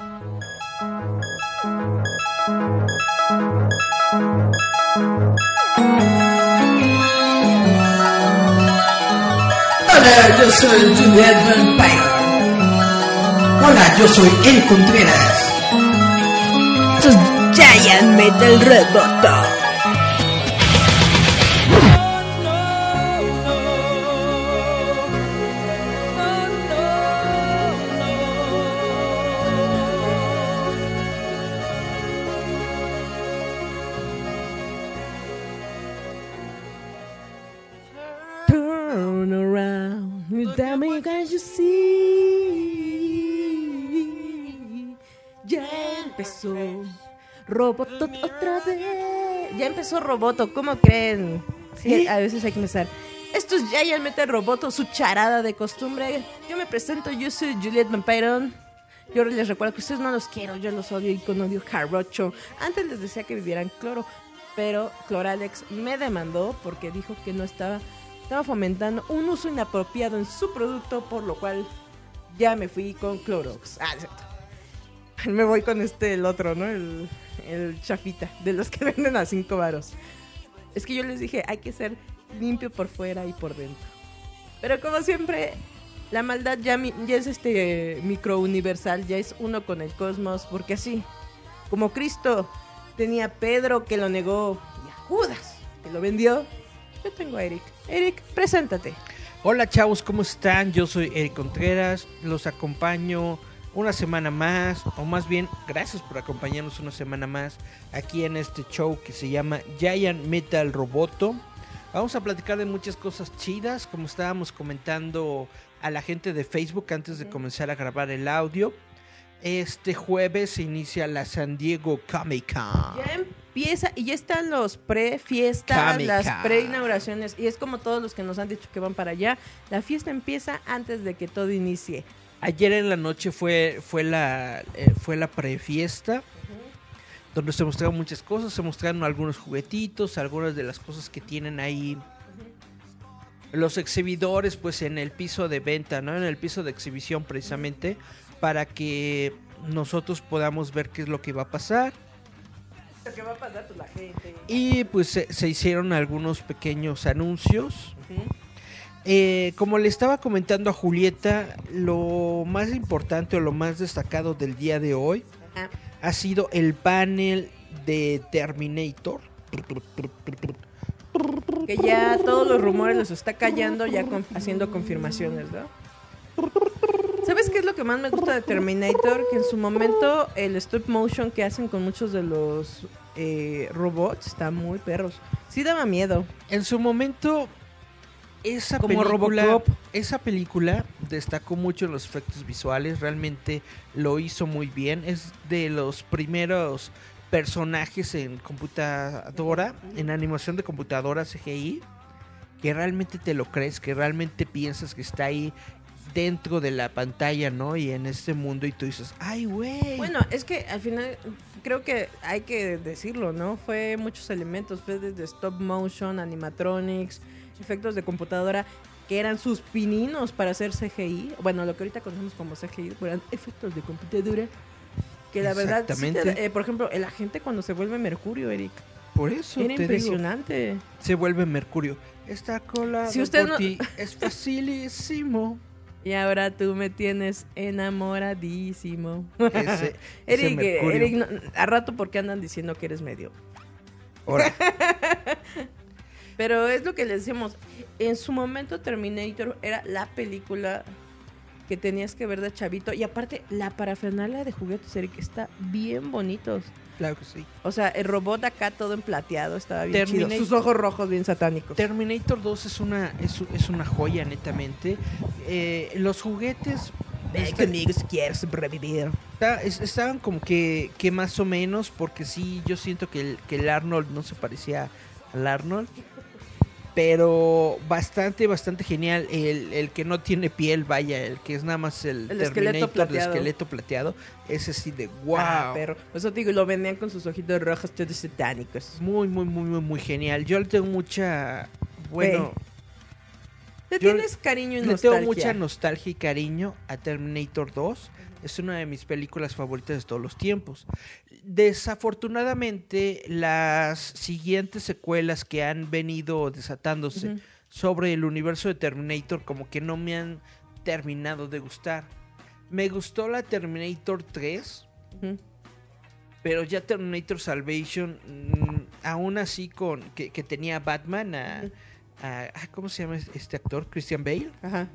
Hola, yo soy Juliet Vampire. Hola, yo soy El Contreras. Sus Giant Metal Roboto. Roboto otra vez. Ya empezó Roboto, ¿cómo creen? Sí, a veces hay que empezar. Esto es Giant Metal Roboto, su charada de costumbre. Yo me presento, yo soy Juliet Vampiron. Yo les recuerdo que ustedes no los quiero, yo los odio y con odio jarocho. Antes les decía que vivieran cloro, pero Cloralex me demandó porque dijo que no estaba, estaba fomentando un uso inapropiado en su producto, por lo cual ya me fui con Clorox. Ah, cierto. Me voy con este, el otro, ¿no? El, el chafita, de los que venden a cinco varos. Es que yo les dije, hay que ser limpio por fuera y por dentro. Pero como siempre, la maldad ya, es este micro universal, ya es uno con el cosmos, porque así, como Cristo tenía a Pedro que lo negó y a Judas que lo vendió, yo tengo a Eric. Eric, preséntate. Hola chavos, ¿cómo están? Yo soy Eric Contreras, los acompaño una semana más, o más bien, gracias por acompañarnos una semana más aquí en este show que se llama Giant Metal Roboto. Vamos a platicar de muchas cosas chidas, como estábamos comentando a la gente de Facebook antes de comenzar a grabar el audio. Este jueves se inicia la San Diego Comic Con. Ya empieza y ya están los pre-fiestas, las pre-inauguraciones. Y es como todos los que nos han dicho que van para allá. La fiesta empieza antes de que todo inicie. Ayer en la noche fue, fue la, eh, fue la prefiesta, donde se mostraron muchas cosas, se mostraron algunos juguetitos, algunas de las cosas que tienen ahí los exhibidores, pues en el piso de venta, ¿no? En el piso de exhibición precisamente, para que nosotros podamos ver qué es lo que va a pasar. ¿Qué va a pasar pues, la gente? Y pues se, se hicieron algunos pequeños anuncios. Eh, como le estaba comentando a Julieta, lo más importante o lo más destacado del día de hoy Ajá. ha sido el panel de Terminator. Que ya todos los rumores los está callando, ya con- haciendo confirmaciones, ¿no? ¿Sabes qué es lo que más me gusta de Terminator? Que en su momento el stop motion que hacen con muchos de los eh, robots está muy perros. Sí daba miedo. En su momento, esa Como película, Robocop. esa película destacó mucho en los efectos visuales, realmente lo hizo muy bien. Es de los primeros personajes en computadora, en animación de computadora CGI, que realmente te lo crees, que realmente piensas que está ahí dentro de la pantalla, ¿no? Y en este mundo y tú dices, ay, güey. Bueno, es que al final creo que hay que decirlo, ¿no? Fue muchos elementos, fue desde stop motion, animatronics, efectos de computadora que eran sus pininos para hacer CGI. Bueno, lo que ahorita conocemos como CGI, eran efectos de computadora. Que la verdad, sí te eh, por ejemplo, el agente cuando se vuelve Mercurio, Eric, por eso era te digo, impresionante. se vuelve Mercurio. Esta cola Si usted no- es facilísimo. Y ahora tú me tienes enamoradísimo. Ese, ese Eric, eh. Eric, no- a rato porque andan diciendo que eres medio. Ahora, Pero es lo que les decimos. En su momento Terminator era la película que tenías que ver de chavito. Y aparte, la parafernalia de juguetes, Eric, está bien bonitos. claro que sí. O sea, el robot acá todo en plateado estaba bien chido. Terminator- Sus ojos rojos bien satánicos. Terminator 2 es una, es, es una joya, netamente. Eh, los juguetes Ven este, conmigo si quieres revivir. está- es- estaban como que, que más o menos, porque sí, yo siento que el, que el Arnold no se parecía al Arnold. Pero bastante, bastante genial. El, el que no tiene piel, vaya, el que es nada más el, El esqueleto Terminator de plateado. esqueleto plateado. Ese sí de wow. Ah, pero eso digo, lo vendían con sus ojitos rojos todos satánicos. Muy, muy, muy, muy, muy genial. Yo le tengo mucha. Bueno. Le Yo tienes cariño y Le nostalgia. tengo mucha nostalgia y cariño a Terminator 2. Es una de mis películas favoritas de todos los tiempos. Desafortunadamente, las siguientes secuelas que han venido desatándose sobre el universo de Terminator como que no me han terminado de gustar. Me gustó la Terminator 3, Ujú. pero ya Terminator Salvation, mm, aún así con que, que tenía a Batman, a, Ujú. a- ah, ¿cómo se llama este actor? Christian Bale. Ajá.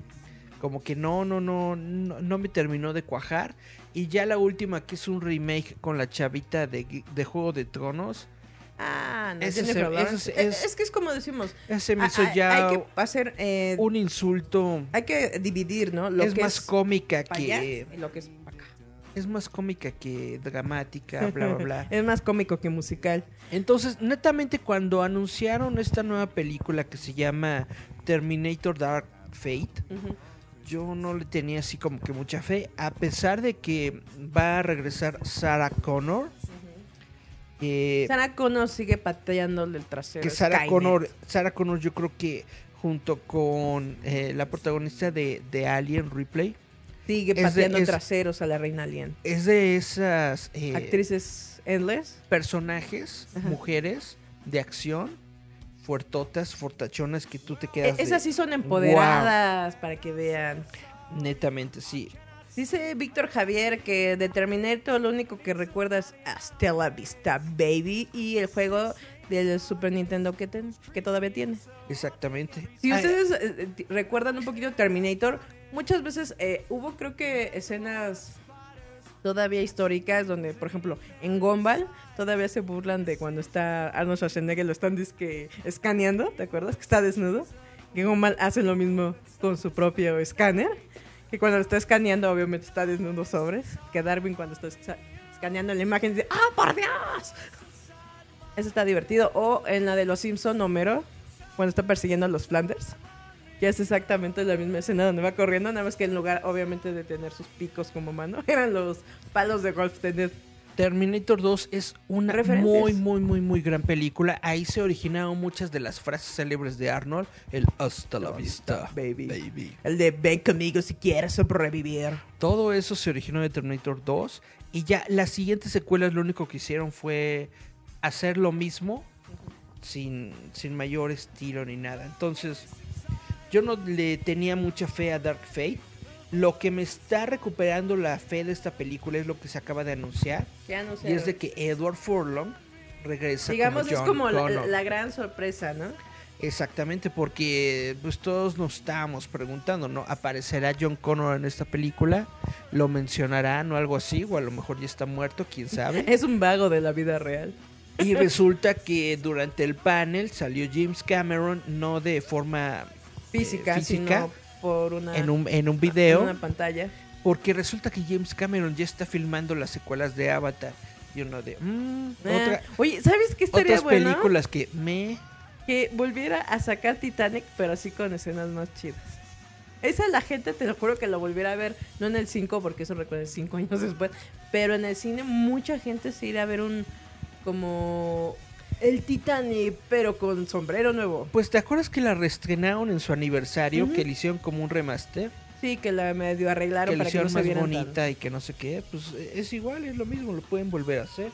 Como que no, no, no, no, no me terminó de cuajar. Y ya la última, que es un remake con la chavita de, de Juego de Tronos, Ah, no, se- ese Es, es- es que es como decimos. ese me hizo ah, ya Hay que hacer. eh, un insulto. hay que dividir, ¿no? Lo es que más es cómica allá que. y lo que es pa' acá. Es más cómica que dramática, bla, bla, bla. es más cómico que musical. Entonces, netamente, cuando anunciaron esta nueva película que se llama Terminator Dark Fate, Ujú. Yo no le tenía así como que mucha fe, a pesar de que va a regresar Sarah Connor. eh, Sarah Connor sigue pateándole el trasero. que Sarah Skynet. Connor, Sarah Connor yo creo que junto con eh, la protagonista de, de Alien Replay, Sigue de- pateando es- traseros a la reina alien. es de esas eh, Actrices endless. personajes, Ajá. mujeres de acción, fuertotas, fortachonas que tú te E- quedas de- esas sí son empoderadas para que vean. netamente sí. Dice Víctor Javier que de Terminator lo único que recuerda es Hasta la vista, baby. Y el juego del Super Nintendo que, ten- que todavía tiene. Exactamente. Si ustedes eh, eh, recuerdan un poquito Terminator, muchas veces eh, hubo creo que escenas todavía históricas donde, por ejemplo, en Gumball todavía se burlan de cuando está Arnold Schwarzenegger, lo están disque escaneando, ¿te acuerdas? Que está desnudo. Que Gumball hace lo mismo con su propio escáner. Que cuando lo está escaneando, obviamente está desnudo sobres. Que Darwin cuando está esca- escaneando la imagen dice, ¡Ah, por Dios! Eso está divertido. O en la de los Simpson, Homero, cuando está persiguiendo a los Flanders. Que es exactamente la misma escena donde va corriendo, nada más que en lugar, obviamente, de tener sus picos como mano, eran los palos de golf tener. Terminator 2 es una muy, muy, muy, muy gran película. Ahí se originaron muchas de las frases célebres de Arnold. El hasta la vista, baby. baby. El de ven conmigo si quieres sobrevivir. Todo eso se originó de Terminator 2. Y ya las siguientes secuelas lo único que hicieron fue hacer lo mismo sin, sin mayor estilo ni nada. Entonces, yo no le tenía mucha fe a Dark Fate. Lo que me está recuperando la fe de esta película es lo que se acaba de anunciar. Ya no sé. Y es de que Edward Furlong regresa Digamos, como es John como la, la gran sorpresa, ¿no? Exactamente, porque pues todos nos estábamos preguntando, ¿no? ¿Aparecerá John Connor en esta película? ¿Lo mencionarán o algo así? O a lo mejor ya está muerto, quién sabe. Es un vago de la vida real. Y resulta que durante el panel salió James Cameron, no de forma Física, eh, física sino por una, en un, en un video, una pantalla. porque resulta que James Cameron ya está filmando las secuelas de Avatar. Y uno de... mm, Ah, otra- Oye, ¿sabes qué estaría otras bueno? películas que me... Que volviera a sacar Titanic, pero así con escenas más chidas. Esa la gente, te lo juro que lo volviera a ver, no en el 5, porque eso recuerda cinco años después, pero en el cine mucha gente se irá a ver un, como, el Titanic, pero con sombrero nuevo. Pues te acuerdas que la reestrenaron en su aniversario, que le hicieron como un remaster, Sí, que la medio arreglaron que para que no se más bonita y que no sé qué, pues es igual, es lo mismo, lo pueden volver a hacer.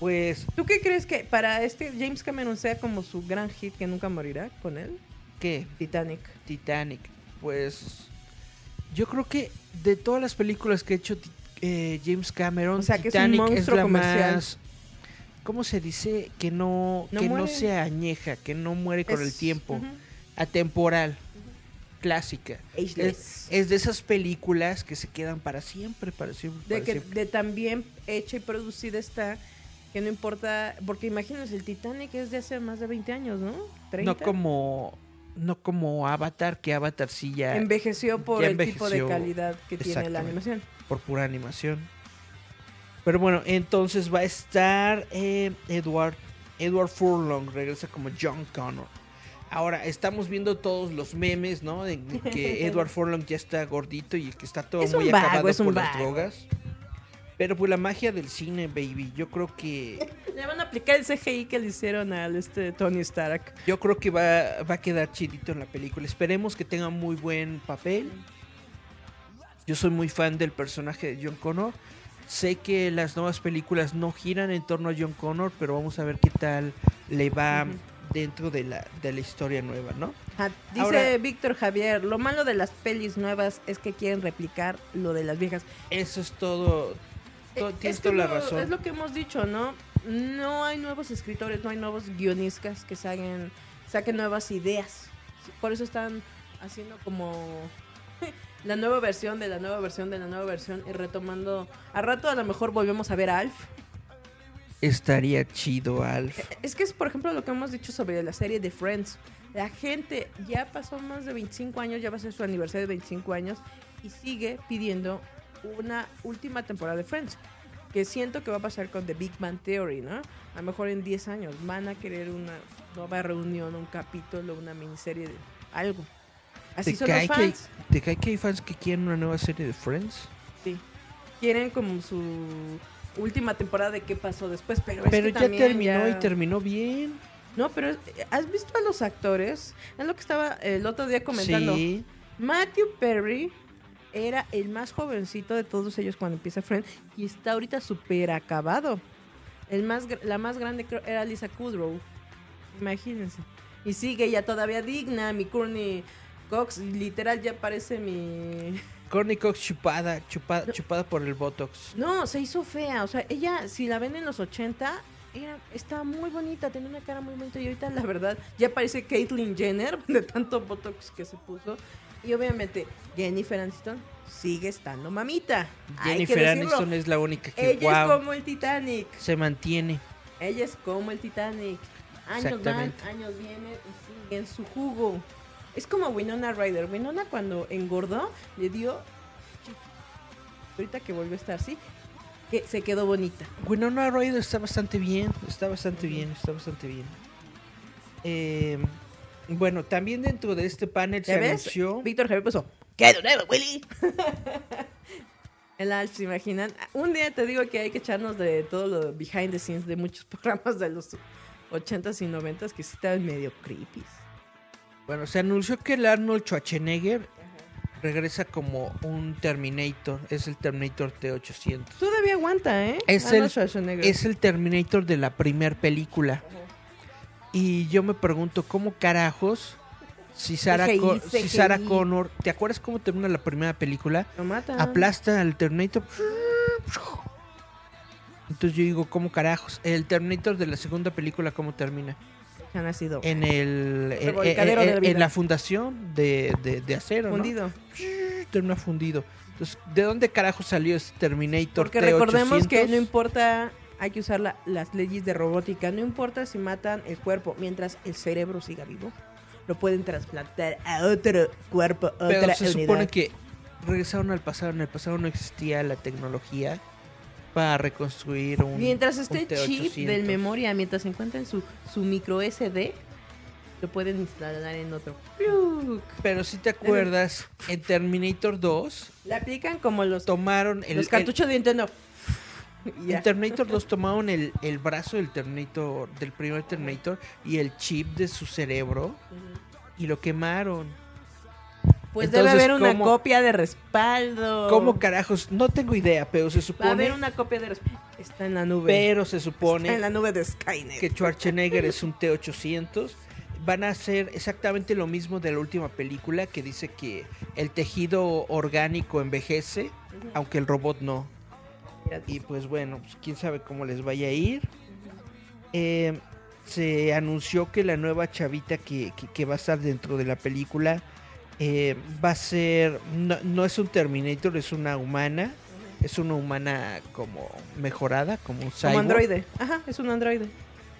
Pues, ¿Tú qué crees que para este James Cameron sea como su gran hit que nunca morirá con él? ¿qué? Titanic. Titanic. Pues, yo creo que de todas las películas que ha hecho eh, James Cameron, O sea, que es un Titanic es, la comercial. más... ¿Cómo se dice? Que no, No que no se añeja, que no muere con el tiempo. Atemporal. Clásica. Es, es de esas películas que se quedan para siempre, para siempre. de para que siempre. de tan bien hecha y producida está que no importa, porque imagínense, el Titanic es de hace más de 20 años, ¿no? 30. No como no como Avatar, que Avatar sí ya envejeció por ya el tipo de calidad que tiene la animación. por pura animación. Pero bueno, entonces va a estar eh, Edward Edward Furlong regresa como John Connor. Ahora estamos viendo todos los memes, ¿no? De que Edward Furlong ya está gordito y que está todo Es muy vago, acabado es por las drogas. Pero pues la magia del cine, baby. Yo creo que. Le van a aplicar el CGI que le hicieron al este Tony Stark. Yo creo que va, va a quedar chidito en la película. Esperemos que tenga muy buen papel. Yo soy muy fan del personaje de John Connor. Sé que las nuevas películas no giran en torno a John Connor, pero vamos a ver qué tal le va dentro de la, de la historia nueva, ¿no? Dice Ahora- Víctor Javier, lo malo de las pelis nuevas es que quieren replicar lo de las viejas. Eso es todo. to- Eh, tienes es que toda la razón. Es lo que hemos dicho, ¿no? No hay nuevos escritores, no hay nuevos guionistas que saquen, saquen nuevas ideas. Por eso están haciendo como la nueva versión de la nueva versión de la nueva versión y retomando. A rato a lo mejor volvemos a ver a Alf. Estaría chido, Alf. Es que es, por ejemplo, lo que hemos dicho sobre la serie de Friends. La gente ya pasó más de 25 años, ya va a ser su aniversario de 25 años y sigue pidiendo una última temporada de Friends. Que siento que va a pasar con The Big Bang Theory, ¿no? A lo mejor en 10 años van a querer una nueva reunión, un capítulo, una miniserie de algo. Así ¿Te son los que, fans. ¿Te cae que hay fans que quieren una nueva serie de Friends? Sí. Quieren como su última temporada de qué pasó después, pero, es Pero que ya terminó y terminó bien. No, pero es- ¿has visto a los actores? Es lo que estaba el otro día comentando. Sí. Matthew Perry era el más jovencito de todos ellos cuando empieza Friends y está ahorita súper acabado. El más, la más grande creo era Lisa Kudrow. Imagínense. Y sigue ya todavía digna, mi Courtney Cox, literal ya parece mi... Courtney Cox chupada, chupada, chupada por el Botox. No, se hizo fea. O sea, ella, si la ven en los 80, era, estaba muy bonita, tenía una cara muy bonita. Y ahorita, la verdad, ya parece Caitlyn Jenner de tanto botox que se puso. Y obviamente, Jennifer Aniston sigue estando mamita. Jennifer. Aniston es la única que, Ella wow, es como el Titanic. se mantiene. Ella es como el Titanic. Años van, años vienen y sigue en su jugo. Es como Winona Ryder. Winona cuando engordó le dio... Ahorita que volvió a estar así, que se quedó bonita. Winona Ryder está bastante bien, está bastante bien, está bastante bien. Eh, bueno, también dentro de este panel ¿Ya se ves? anunció... Víctor Javier puso, ¿qué de nuevo, Willy? El Alf, ¿se imaginan? Un día te digo que hay que echarnos de todo lo behind the scenes de muchos programas de los 80s y 90s que sí estaban medio creepy. Bueno, se anunció que el Arnold Schwarzenegger regresa como un Terminator, es el Terminator T-800. Todavía aguanta, ¿eh? Es Arnold el- Schwarzenegger. Es el Terminator de la primer película. Y yo me pregunto, ¿cómo carajos? Si Sarah, CGI, si. Sarah Connor, ¿te acuerdas cómo termina la primera película? Lo mata. Aplasta al Terminator. Entonces yo digo, ¿cómo carajos? El Terminator de la segunda película, ¿cómo termina? Ha nacido En el en- de la en- la fundación de, de, de acero, ¿no? fundido. Termina fundido. Entonces, ¿de dónde carajo salió ese Terminator Porque recordemos que T800? no importa, hay que usar la- las leyes de robótica, no importa si matan el cuerpo, mientras el cerebro siga vivo, lo pueden trasplantar a otro cuerpo, a Pero otra se unidad. supone que regresaron al pasado. En el pasado no existía la tecnología para reconstruir un. Mientras esté un chip T800. del memoria, mientras encuentren su, su micro SD, lo pueden instalar en otro. Pero si te acuerdas, en Terminator 2 Le aplican como los, tomaron el. los cartuchos de Nintendo. En Terminator 2 tomaron el, el brazo del Terminator, del primer Terminator, y el chip de su cerebro y lo quemaron. Pues Entonces, debe haber una ¿cómo- copia de respaldo. ¿Cómo carajos? No tengo idea, pero se Va a supone. haber una copia de respaldo. Está en la nube. Pero se Está supone en la nube de Skynet. que Schwarzenegger es un T-800. Van a hacer exactamente lo mismo de la última película que dice que el tejido orgánico envejece, aunque el robot no. Y pues bueno, pues, quién sabe cómo les vaya a ir. Eh, se anunció que la nueva chavita que, que- que va a estar dentro de la película eh, va a ser, no, no es un Terminator, es una humana. Es una humana como mejorada, como un Como cyborg androide. Ajá, es un androide.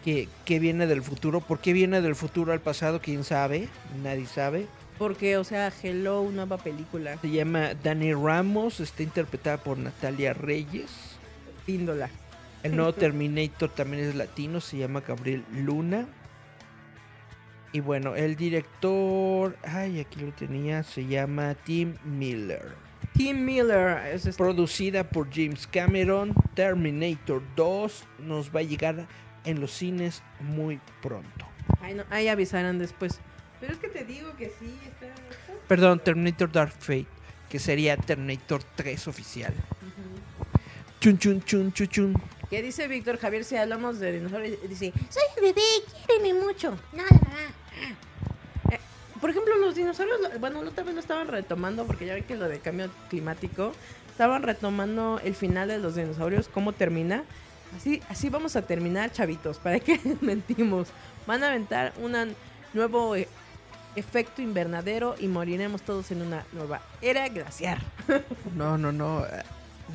que, que viene del futuro. ¿Por qué viene del futuro al pasado? ¿Quién sabe? Nadie sabe. Porque, o sea, Hello, nueva película. Se llama Dani Ramos, está interpretada por Natalia Reyes. Píndola. El nuevo Terminator también es latino, se llama Gabriel Luna. Y bueno, el director, ay, aquí lo tenía, se llama Tim Miller. Tim Miller. Es este- Producida por James Cameron, Terminator 2 nos va a llegar en los cines muy pronto. Ahí, no- ahí avisarán después. Pero es que te digo que sí, está... Perdón, Terminator Dark Fate, que sería Terminator 3 oficial. Chun chun chun chun chun. ¿Qué dice Víctor Javier si hablamos de dinosaurios? Dice, Soy el bebé, quiéreme mucho. No. Eh, por ejemplo, los dinosaurios, bueno, otra vez lo estaban retomando porque ya ven que lo del cambio climático, estaban retomando el final de los dinosaurios, cómo termina. Así, así vamos a terminar, chavitos, ¿para qué mentimos? Van a aventar un nuevo eh, efecto invernadero y moriremos todos en una nueva era glaciar. No, no, no. eh,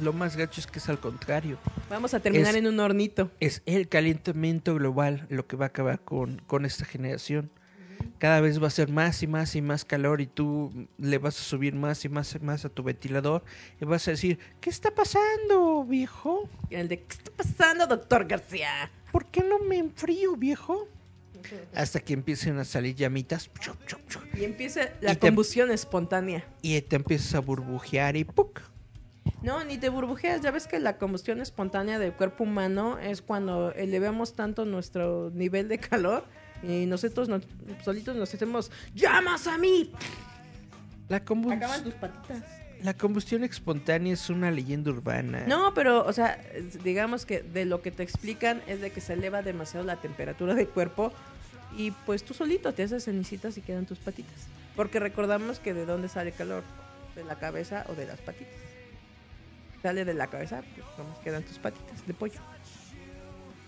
Lo más gacho es que es al contrario. Vamos a terminar Es- en un hornito. Es el calentamiento global lo que va a acabar con, con esta generación. Cada vez va a ser más y más y más calor y tú le vas a subir más y más y más a tu ventilador y vas a decir, ¿qué está pasando, viejo? El de, ¿qué está pasando, doctor García? ¿Por qué no me enfrío, viejo? Hasta que empiecen a salir llamitas Y empieza la Y te- combustión espontánea. y te empiezas a burbujear y ¡puc! No, ni te burbujeas. Ya ves que la combustión espontánea del cuerpo humano es cuando elevamos tanto nuestro nivel de calor y nosotros nos- solitos nos hacemos llamas a mí. La, Acaban tus patitas. la combustión espontánea es una leyenda urbana. No, pero, o sea, digamos que de lo que te explican es de que se eleva demasiado la temperatura del cuerpo y pues tú solito te haces cenicitas y quedan tus patitas. Porque recordamos que de dónde sale el calor, de la cabeza o de las patitas. Sale de la cabeza, pues quedan tus patitas de pollo.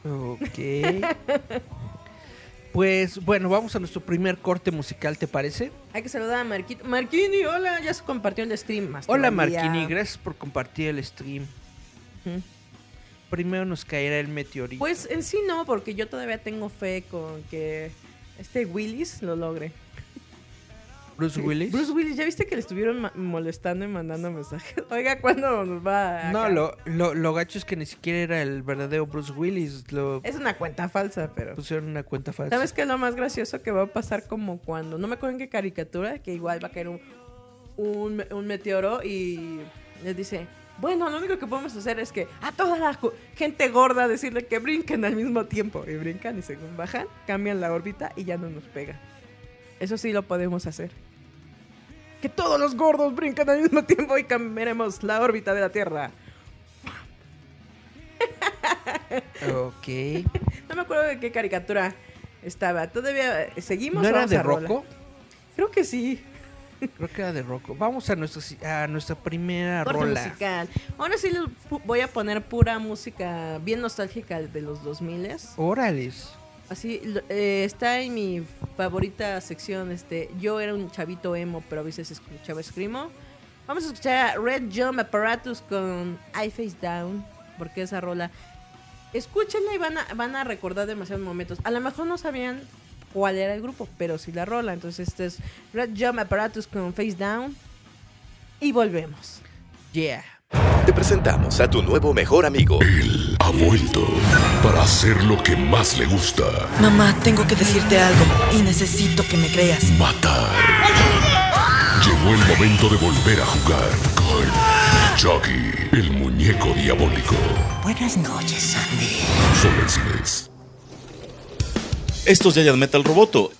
Ok. pues bueno, vamos a nuestro primer corte musical, ¿te parece? Hay que saludar a Marquito. Marquini, hola, ya se compartió el stream. Más Hola. Marquini, gracias por compartir el stream. Primero nos caerá el meteorito. Pues en sí no, porque yo todavía tengo fe con que este Willis lo logre. Bruce Willis. Bruce Willis, ¿ya viste que le estuvieron molestando y mandando mensajes? Oiga, ¿cuándo nos va No, lo, lo, lo gacho es que ni siquiera era el verdadero Bruce Willis. Lo Es una cuenta falsa, pero... pusieron una cuenta falsa. ¿Sabes qué es lo más gracioso que va a pasar como cuando... No me acuerdo en qué caricatura, que igual va a caer un, un, un meteoro y les dice... Bueno, lo único que podemos hacer es que a toda la gente gorda decirle que brinquen al mismo tiempo. Y brincan y según bajan, cambian la órbita y ya no nos pega. Eso sí lo podemos hacer. Que todos los gordos brincan al mismo tiempo y cambiaremos la órbita de la Tierra. Ok. No me acuerdo de qué caricatura estaba. ¿Todavía seguimos? ¿No era de? Rocco? Creo que sí. Creo que era de Rocco. Vamos a a nuestra primera Corte rola. musical. Ahora sí les voy a poner pura música bien nostálgica de los 2000 Órales. Así eh, está en mi favorita sección. Este, yo era un chavito emo, pero a veces escuchaba screamo. Vamos a escuchar a Red Jump Apparatus con I Face Down, porque esa rola. Escúchenla y van a, van a recordar demasiados momentos. A lo mejor no sabían cuál era el grupo, pero sí la rola. Entonces, este es Red Jump Apparatus con Face Down. Y volvemos. Yeah. Te presentamos a tu nuevo mejor amigo. Ha vuelto para hacer lo que más le gusta, Mamá, tengo que decirte algo y necesito que me creas. matar. Llegó el momento de volver a jugar con Chucky, el muñeco diabólico. Buenas noches, Sandy. Solo en cines. Esto es Giant Metal Roboto.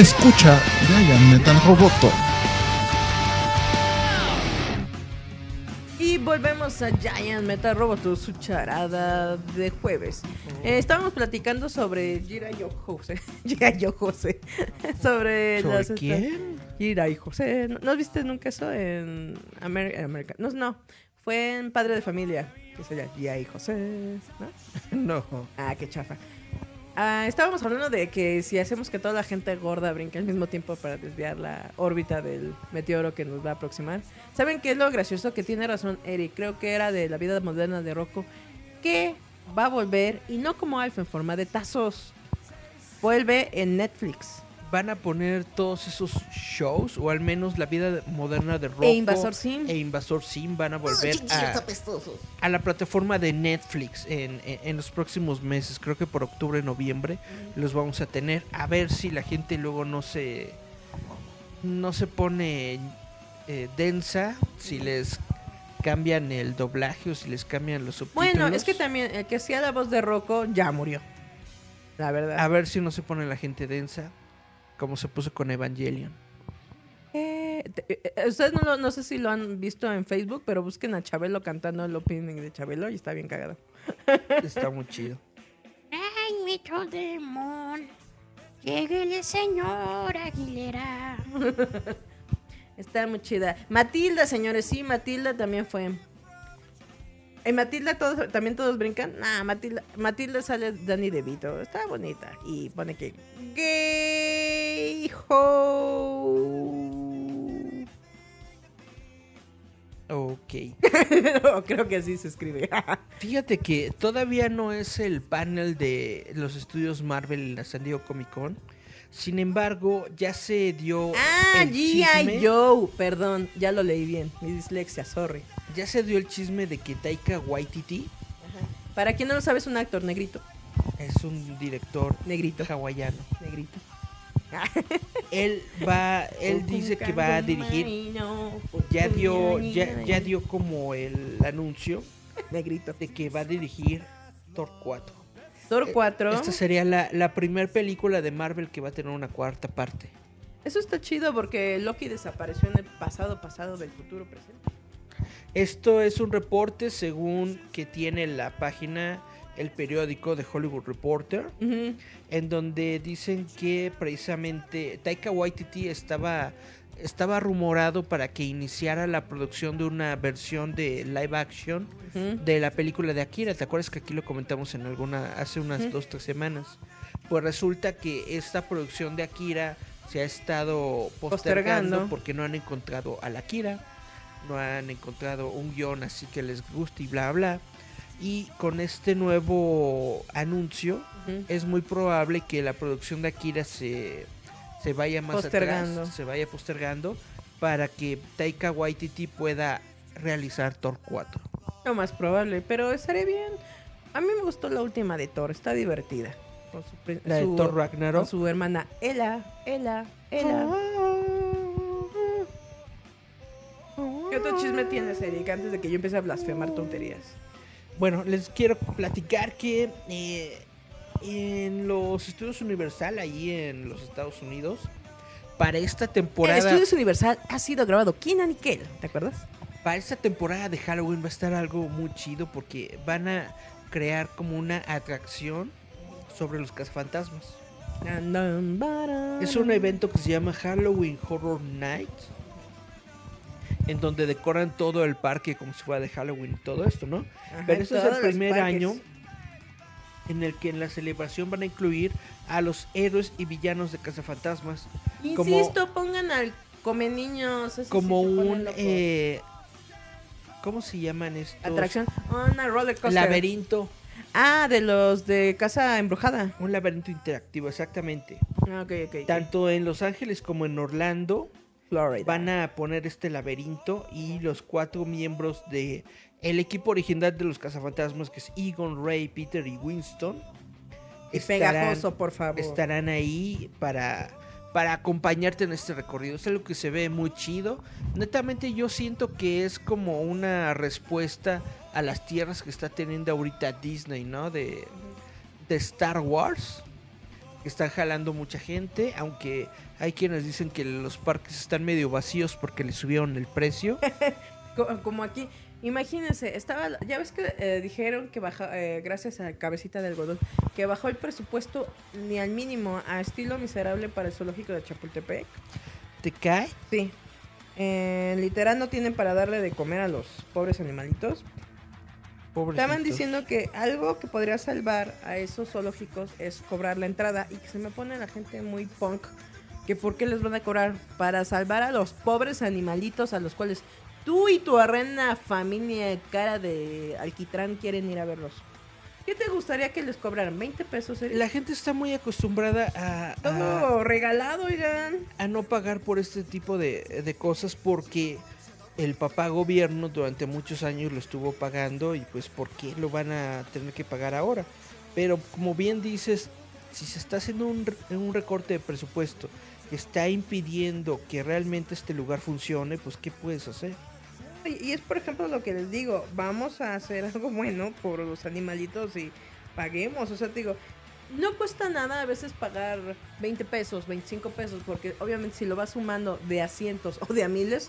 Escucha Giant Metal Roboto. Y volvemos a Giant Metal Robot, su charada de jueves. Eh, estábamos platicando sobre Jira y Jose. Jira y Jose. sobre ¿Sobre las quién? Gira y José. ¿No, no viste nunca eso en América? No, no. Fue en Padre de Familia. Que se llama Gira y José. ¿no? No. Ah, qué chafa. Ah, estábamos hablando de que si hacemos que toda la gente gorda brinque al mismo tiempo para desviar la órbita del meteoro que nos va a aproximar. ¿Saben qué es lo gracioso? Que tiene razón Eric. Creo que era de la vida moderna de Rocco. Que va a volver, y no como Alf en forma de tazos. Vuelve en Netflix. Van a poner todos esos shows, o al menos la vida moderna de Rocco E Invasor Sim. e Invasor Sim van a volver a, a la plataforma de Netflix en, en- en los próximos meses. Creo que por octubre, noviembre los vamos a tener. A ver si la gente luego no se no se pone eh, densa, si les cambian el doblaje o si les cambian los subtítulos. Bueno, es que también el que hacía la voz de Rocco ya murió. La verdad. A ver si no se pone la gente densa, como se puso con Evangelion. Eh, te- eh, ustedes no, lo- no sé si lo han visto en Facebook, pero busquen a Chabelo cantando el opening de Chabelo y está bien cagado. Está muy chido. Ay, mi demon. Lléguele, señor Aguilera. Está muy chida. Matilda, señores, sí, Matilda también fue. En Matilda todos, también todos brincan. Nah, Matilda, Matilda sale Danny DeVito. Está bonita. Y pone que. Gay ho. Ok. No, creo que así se escribe. Fíjate que todavía no es el panel de los estudios Marvel en la San Diego Comic Con. Sin embargo, ya se dio ah, G.I. Joe. Perdón, ya lo leí bien. Mi dislexia, sorry. Ya se dio el chisme de que Taika Waititi Para quien no lo sabe, es un actor negrito. es un director Negrito. hawaiano. Negrito. Él va, él dice que va a dirigir. Ya dio, ya, ya dio como el anuncio Negrito. de que va a dirigir Thor 4. Thor 4. Esta sería la, la primera película de Marvel que va a tener una cuarta parte. Eso está chido porque Loki desapareció en el pasado, pasado del futuro presente. Esto es un reporte según que tiene la página, el periódico de Hollywood Reporter, Ujú. en donde dicen que precisamente Taika Waititi estaba, estaba rumorado para que iniciara la producción de una versión de live action de la película de Akira. ¿Te acuerdas que aquí lo comentamos en alguna hace unas Ujú. dos tres semanas? Pues resulta que esta producción de Akira se ha estado postergando, Postergando. porque no han encontrado a la Akira, no han encontrado un guion así que les guste y bla bla. Y con este nuevo anuncio es muy probable que la producción de Akira se, se vaya más Postergando. atrás, se vaya postergando para que Taika Waititi pueda realizar Thor 4. Lo más probable, pero estaría bien. A mí me gustó la última de Thor, está divertida. Con su, pri- La de su- Thor Ragnarok. Con su hermana Ella, Ella, Ella. ¿Qué otro chisme tienes, Eric, antes de que yo empiece a blasfemar tonterías? Bueno, les quiero platicar que eh, en los estudios Universal, ahí en los Estados Unidos, para esta En temporada, Estudios Universal ha sido grabado Keenan y Kel, ¿te acuerdas? para esta temporada de Halloween va a estar algo muy chido porque van a crear como una atracción sobre los cazafantasmas. Es un evento que se llama Halloween Horror Night. En donde decoran todo el parque como si fuera de Halloween y todo esto, ¿no? Ajá, Pero este es el primer año en el que en la celebración van a incluir a los héroes y villanos de Cazafantasmas como, Insisto, pongan al come niños. como un... eh, ¿Cómo se llaman estos? Atracción. Una roller coaster. Laberinto. Ah, de los de Casa Embrujada. Un laberinto interactivo, exactamente. Ah, ok. ok. Tanto en Los Ángeles como en Orlando Florida. van a poner este laberinto y los cuatro miembros de el equipo original de los cazafantasmas que es Egon, Ray, Peter y Winston Y pegajoso, por favor. estarán ahí para para acompañarte en este recorrido. Es algo que se ve muy chido. Netamente yo siento que es como una respuesta a las tierras que está teniendo ahorita Disney, ¿no? De, de Star Wars. Que están jalando mucha gente, aunque hay quienes dicen que los parques están medio vacíos porque le subieron el precio. Co- Como aquí, imagínense, estaba, ya ves que eh, dijeron que baja, eh, gracias a Cabecita de Algodón, que bajó el presupuesto ni al mínimo a estilo miserable para el zoológico de Chapultepec. ¿Te cae? Sí. Eh, literal no tienen para darle de comer a los pobres animalitos. Estaban diciendo que algo que podría salvar a esos zoológicos es cobrar la entrada y que se me pone la gente muy punk. Que por qué les van a cobrar para salvar a los pobres animalitos a los cuales tú y tu arrena familia cara de alquitrán quieren ir a verlos. ¿Qué te gustaría que les cobraran? ¿20 pesos? Eric? La gente está muy acostumbrada a, a- Todo regalado, oigan. a no pagar por este tipo de, de cosas porque el papá gobierno durante muchos años lo estuvo pagando y pues ¿por qué lo van a tener que pagar ahora? Pero como bien dices, si se está haciendo un, un recorte de presupuesto que está impidiendo que realmente este lugar funcione, pues ¿qué puedes hacer? Y es por ejemplo lo que les digo, vamos a hacer algo bueno por los animalitos y paguemos, o sea, te digo, no cuesta nada a veces pagar 20 pesos, 25 pesos, porque obviamente si lo vas sumando de a cientos o de a miles,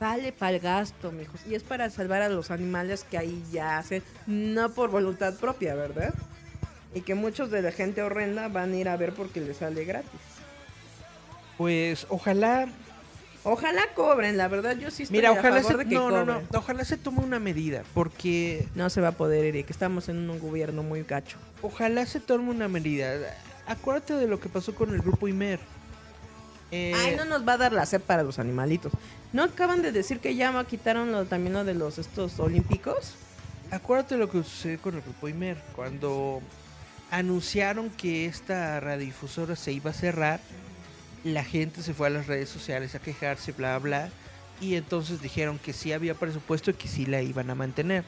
vale para el gasto, mijos. Y es para salvar a los animales que ahí ya hacen, no por voluntad propia, ¿verdad? Y que muchos de la gente horrenda van a ir a ver porque les sale gratis. Pues ojalá, Ojalá cobren, la verdad yo sí estoy mira, a ojalá favor se, de que no, no, no, cobren. ojalá se tome una medida porque No se va a poder, Eric. Estamos en un gobierno muy gacho. Ojalá se tome una medida. Acuérdate de lo que pasó con el grupo Imer. Eh, Ay, no nos va a dar la sed para los animalitos. ¿No acaban de decir que ya quitaron lo, también lo de los estos olímpicos? Acuérdate lo que sucedió con el grupo Imer. Cuando anunciaron que esta radiodifusora se iba a cerrar, la gente se fue a las redes sociales a quejarse, bla, bla. Y entonces dijeron que sí había presupuesto y que sí la iban a mantener.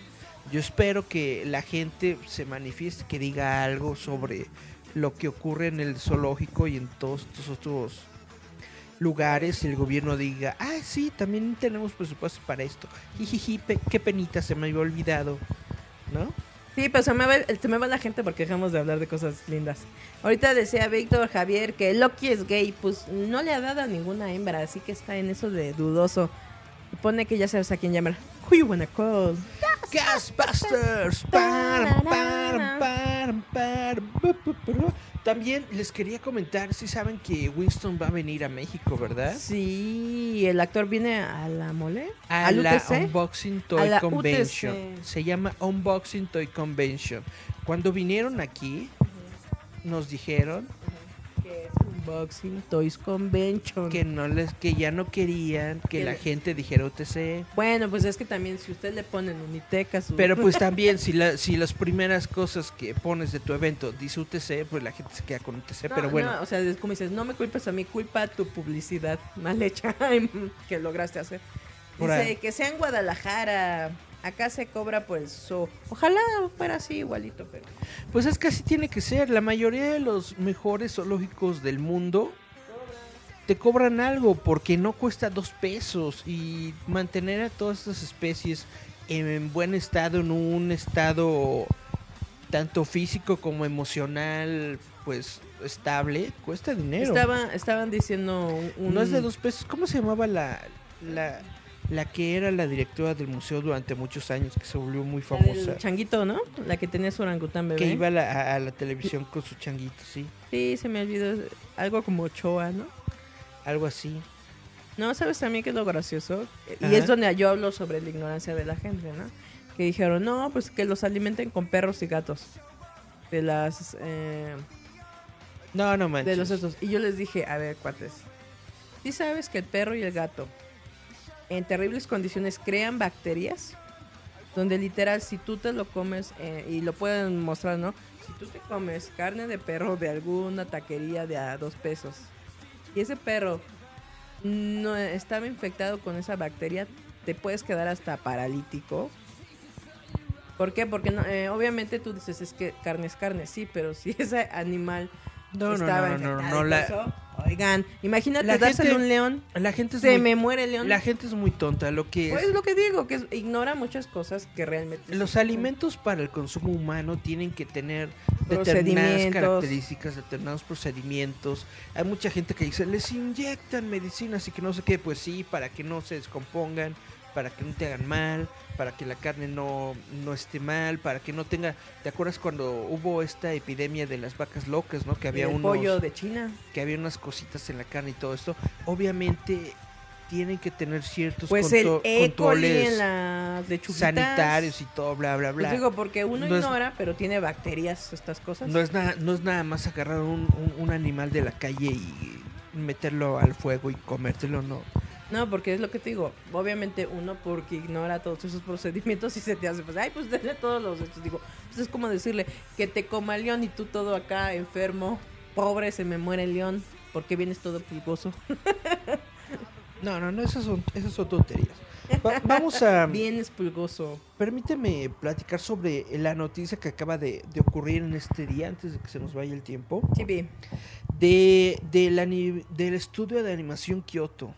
Yo espero que la gente se manifieste, que diga algo sobre lo que ocurre en el zoológico y en todos estos otros lugares. El gobierno diga, ah, sí, también tenemos presupuesto para esto. Jijiji, pe- qué penita, se me había olvidado. ¿No? Sí, pero se me, va, se me va la gente porque dejamos de hablar de cosas lindas. Ahorita decía Víctor Javier que Loki es gay. Pues no le ha dado a ninguna hembra, así que está en eso de dudoso. Y pone que ya sabes a quién llamar. Who you wanna call? Ghostbusters. Pam, pam, También les quería comentar, si saben que Winston va a venir a México, ¿verdad? Sí, el actor viene a la mole. A ¿Al la UTC? Unboxing Toy la Convention. UTC. Se llama Unboxing Toy Convention. Cuando vinieron aquí, nos dijeron Unboxing Toys Convention. que no les, que ya no querían que Que la le- gente dijera UTC. Bueno, pues es que también si usted le ponen Uniteca su... Pero pues también si la, si las primeras cosas que pones de tu evento dice UTC, pues la gente se queda con UTC. No, pero bueno, no, o sea, es como dices, no me culpes a mí, culpa tu publicidad mal hecha que lograste hacer. Dice que sea en Guadalajara, acá se cobra por el zoo. Ojalá fuera así igualito, pero... pues es que así tiene que ser. La mayoría de los mejores zoológicos del mundo te cobran algo porque no cuesta dos pesos y mantener a todas estas especies en buen estado, en un estado tanto físico como emocional, pues estable, cuesta dinero. Estaba, estaban diciendo un... No es de dos pesos. ¿Cómo se llamaba la, la, la que era la directora del museo durante muchos años, que se volvió muy famosa? changuito, ¿no? La que tenía su orangután bebé. Que iba a la, a- a la televisión con su changuito, sí. Sí, se me olvidó. Algo como Ochoa, ¿no? Algo así. No, ¿sabes también qué es lo gracioso? Y es donde yo hablo sobre la ignorancia de la gente, ¿no? Que dijeron, no, pues que los alimenten con perros y gatos. De las... eh, No, no manches. de los estos. Y yo les dije, a ver, cuates. ¿Sí sabes que el perro y el gato en terribles condiciones crean bacterias? Donde literal, si tú te lo comes, eh, y lo pueden mostrar, ¿no? Si tú te comes carne de perro de alguna taquería de a dos pesos, y ese perro no estaba infectado con esa bacteria, te puedes quedar hasta paralítico. ¿Por qué? Porque no- eh, obviamente tú dices, es que carne es carne, sí, pero si ese animal No, no, estaba no, no, no, no, la- Oigan, imagínate La dárselo gente- un león. La gente es Se muy, me muere el león. la gente es muy tonta, lo que es- Pues lo que digo, que es- ignora muchas cosas que realmente... Los alimentos para el consumo humano tienen que tener determinadas características, determinados procedimientos. Hay mucha gente que dice, les inyectan medicinas y que no sé qué, pues sí, para que no se descompongan, para que no te hagan mal, para que la carne no, no esté mal, para que no tenga... ¿Te acuerdas cuando hubo esta epidemia de las vacas locas, no? Que había unos pollo de China. que había unas cositas en la carne y todo esto. Obviamente tienen que tener ciertos Pues conto- E. controles en sanitarios y todo, bla, bla, Pues bla. digo, porque uno No es- ignora, pero tiene bacterias estas cosas. No es nada, no es nada más agarrar un, un- un animal de la calle y meterlo al fuego y comértelo, no. No, porque es lo que te digo. Obviamente uno porque ignora todos esos procedimientos y se te hace, pues, ay, pues denle todos los hechos. Digo, pues es como decirle que te coma el león y tú todo acá enfermo, pobre, se me muere el león, porque vienes todo pulgoso. No, no, no, esas son, esas son tonterías. Va- vamos a... Vienes pulgoso. Permíteme platicar sobre la noticia que acaba de, de ocurrir en este día, antes de que se nos vaya el tiempo, Sí, vi. de, del ani- del estudio de animación Kyoto.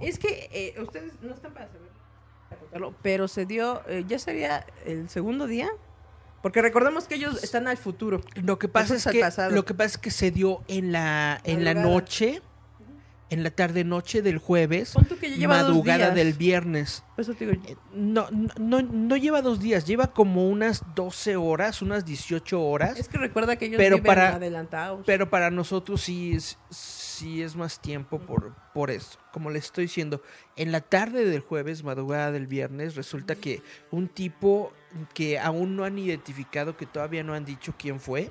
Es que eh, ustedes no están para saber, pero se dio, eh, ya sería el segundo día, porque recordemos que ellos están al futuro. Lo que pasa es que pasado. lo que pasa es que se dio en la en la noche, en la tarde noche del jueves, que madrugada del viernes. Eso te digo, Eh, No, no, no, no lleva dos días, lleva como unas 12 horas, unas 18 horas. es que recuerda que ellos Pero viven para- adelantados. Pero para nosotros sí es, sí es más tiempo por, por eso. Como les estoy diciendo, en la tarde del jueves, madrugada del viernes, resulta que un tipo que aún no han identificado, que todavía no han dicho quién fue,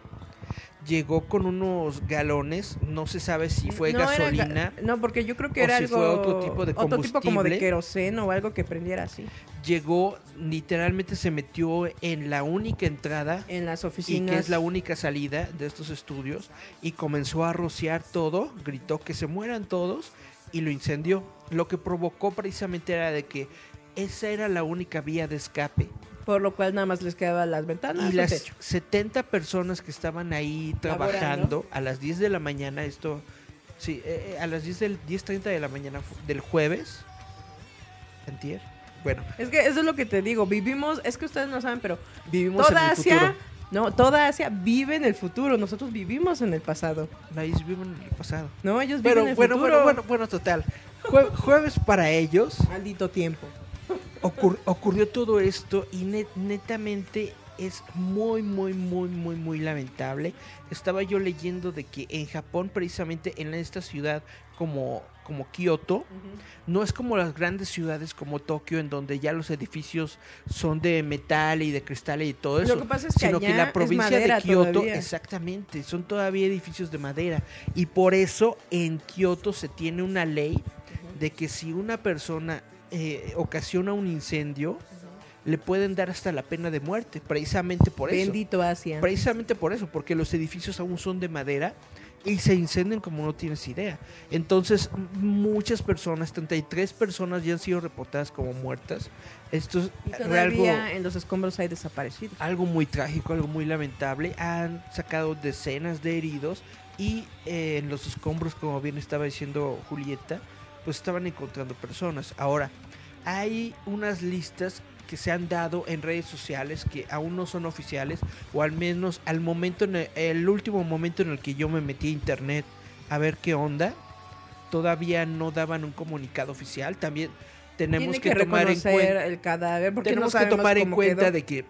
llegó con unos galones, no se sabe si fue No, era ga- gasolina, no, porque yo creo que era si algo. fue otro tipo de Otro tipo como de combustible. queroseno o algo que prendiera así. llegó, literalmente se metió en la única entrada En las y oficinas. que es la única salida de estos estudios y comenzó a rociar todo, gritó que se mueran todos y lo incendió. Lo que provocó precisamente era de que esa era la única vía de escape Por lo cual nada más les quedaban las ventanas y las techo. 70 personas que estaban ahí trabajando Laborando. a las 10 de la mañana, esto sí, eh, eh, a las 10 del 10:30 de la mañana del jueves. Antier. Bueno, Es que eso es lo que te digo. Vivimos, es que ustedes no saben, pero vivimos toda en el Asia, futuro. No, toda Asia vive en el futuro. Nosotros vivimos en el pasado. País vive en el pasado. No, ellos viven en el bueno, futuro. bueno, bueno, bueno, total. Jue- jueves para ellos. Maldito tiempo. Ocur- ocurrió todo esto y net- netamente es muy, muy, muy, muy, muy lamentable. Estaba yo leyendo de que en Japón, precisamente en esta ciudad como, como Kioto, no es como las grandes ciudades como Tokio, en donde ya los edificios son de metal y de cristal y todo Lo eso. que pasa es que sino que la provincia de Kioto, todavía. exactamente, son todavía edificios de madera. Y por eso en Kioto se tiene una ley de que si una persona eh, ocasiona un incendio, le pueden dar hasta la pena de muerte, precisamente por eso. Bendito Asia. Precisamente por eso, porque los edificios aún son de madera y se incendian como no tienes idea. Entonces, muchas personas, 33 personas ya han sido reportadas como muertas. Esto es Y algo, todavía en los escombros hay desaparecidos. algo muy trágico, algo muy lamentable. Han sacado decenas de heridos y eh, en los escombros, como bien estaba diciendo Julieta, pues estaban encontrando personas. Ahora, hay unas listas que se han dado en redes sociales que aún no son oficiales o al menos al momento en el, el último momento en el que yo me metí a internet a ver qué onda todavía no daban un comunicado oficial también tenemos que, que, tomar en cuenta el cadáver porque tenemos no que tomar en cuenta quedó. de que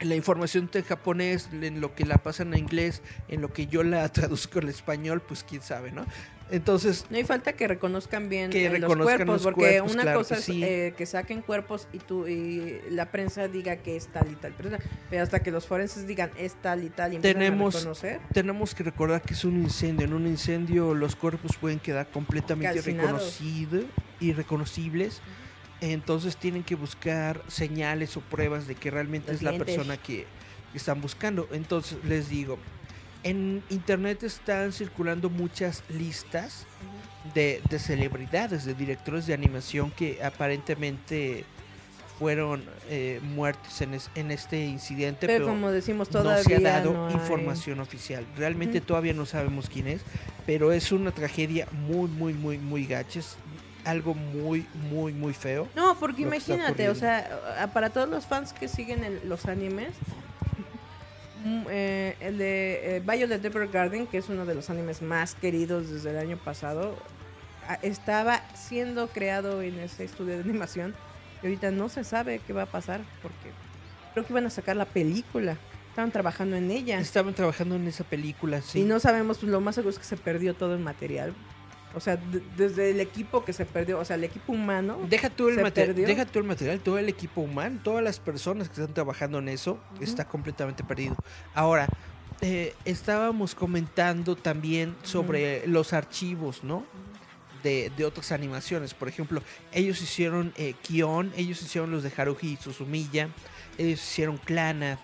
la información en japonés, en lo que la pasan a inglés, en lo que yo la traduzco al español, pues quién sabe, ¿no? Entonces, No hay falta que reconozcan bien Que eh, los cuerpos, los porque cuerpos, una claro cosa es sí. eh, que saquen cuerpos y tú y la prensa diga que es tal y tal persona, pero hasta que los forenses digan es tal y tal y Tenemos- a reconocer, tenemos que recordar que es un incendio. En un incendio los cuerpos pueden quedar completamente reconocidos y reconocibles. Entonces tienen que buscar señales o pruebas de que realmente Los es la persona que están buscando. Entonces les digo, en internet están circulando muchas listas de, de celebridades, de directores de animación que aparentemente fueron eh, muertos en, es- en este incidente, Pero, pero, como decimos, no todavía se ha dado no información oficial. Realmente todavía no sabemos quién es, pero es una tragedia muy, muy, muy, muy gacha. Es algo muy, muy, muy feo. No, porque imagínate, o sea, para todos los fans que siguen el- los animes, eh, el de eh, Violet Evergarden, que es uno de los animes más queridos desde el año pasado, a- estaba siendo creado en ese estudio de animación y ahorita no se sabe qué va a pasar porque creo que iban a sacar la película. Estaban trabajando en ella. Estaban trabajando en esa película, sí. Y no sabemos, pues lo más seguro es que se perdió todo el material. O sea, de- desde el equipo que se perdió, o sea, el equipo humano. Deja tú el material, deja tú el material, todo el equipo humano, todas las personas que están trabajando en eso está completamente perdido. Ahora, eh, estábamos comentando también sobre los archivos, ¿no? De, de otras animaciones. Por ejemplo, ellos hicieron eh, Kion, ellos hicieron los de Haruhi y Suzumiya, ellos hicieron Clana.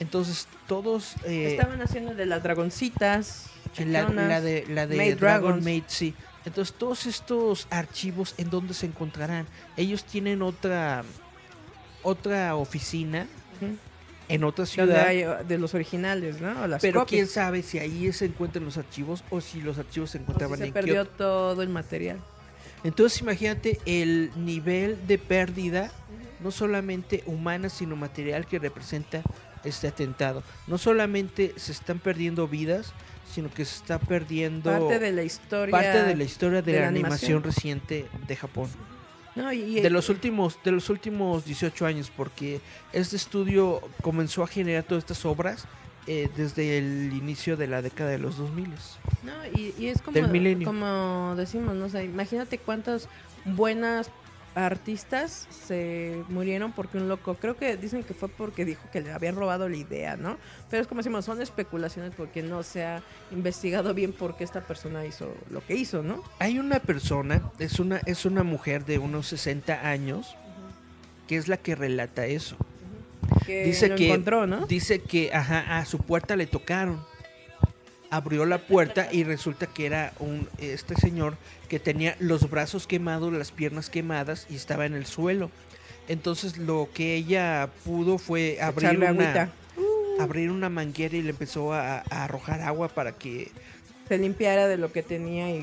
Entonces, todos. eh, Estaban haciendo de las dragoncitas. La, la de, la de Maid Dragon. Maid, sí. Entonces, todos estos archivos, ¿en dónde se encontrarán? Ellos tienen otra otra oficina Ujú. en otra ciudad, hay, uh, de los originales, ¿no? O las pero copias. quién sabe si ahí se encuentran los archivos o si los archivos se O si encontraban se en perdió Kioto. todo el material. Entonces, imagínate el nivel de pérdida, no solamente humana, sino material que representa este atentado. No solamente se están perdiendo vidas, sino que se está perdiendo Parte de la historia. parte de la historia de, de la, la animación, reciente de Japón. No, y- De los últimos de los últimos 18 años porque este estudio comenzó a generar todas estas obras eh, desde el inicio de la década de los 2000. No, y, y es como, como decimos, ¿no? O sea, imagínate cuántas buenas artistas se murieron porque un loco, creo que dicen que fue porque dijo que le habían robado la idea, ¿no? Pero es como decimos, son especulaciones porque no se ha investigado bien por qué esta persona hizo lo que hizo, ¿no? Hay una persona, es una es una mujer de unos 60 años que es la que relata eso. Que dice lo que encontró, ¿no? dice que ajá, a su puerta le tocaron. Abrió la puerta y resulta que era un este señor que tenía los brazos quemados, las piernas quemadas y estaba en el suelo. Entonces lo que ella pudo fue abrir Echarle una agüita. abrir una manguera y le empezó a, a arrojar agua para que Se limpiara de lo que tenía y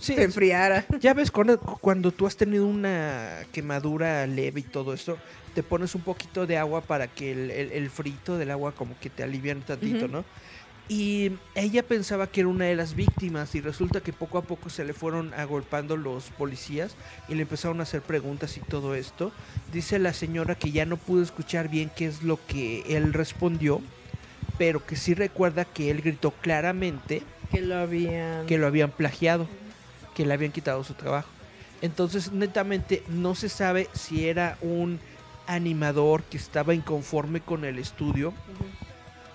Sí, se enfriara. Ya ves, cuando, cuando tú has tenido una quemadura leve y todo esto, te pones un poquito de agua para que el, el, el frito del agua como que te alivian tantito. ¿no? Y ella pensaba que era una de las víctimas y resulta que poco a poco se le fueron agolpando los policías y le empezaron a hacer preguntas y todo esto. Dice la señora que ya no pudo escuchar bien qué es lo que él respondió, pero que sí recuerda que él gritó claramente Que lo habían... que lo habían plagiado, que le habían quitado su trabajo. Entonces, netamente, no se sabe si era un animador que estaba inconforme con el estudio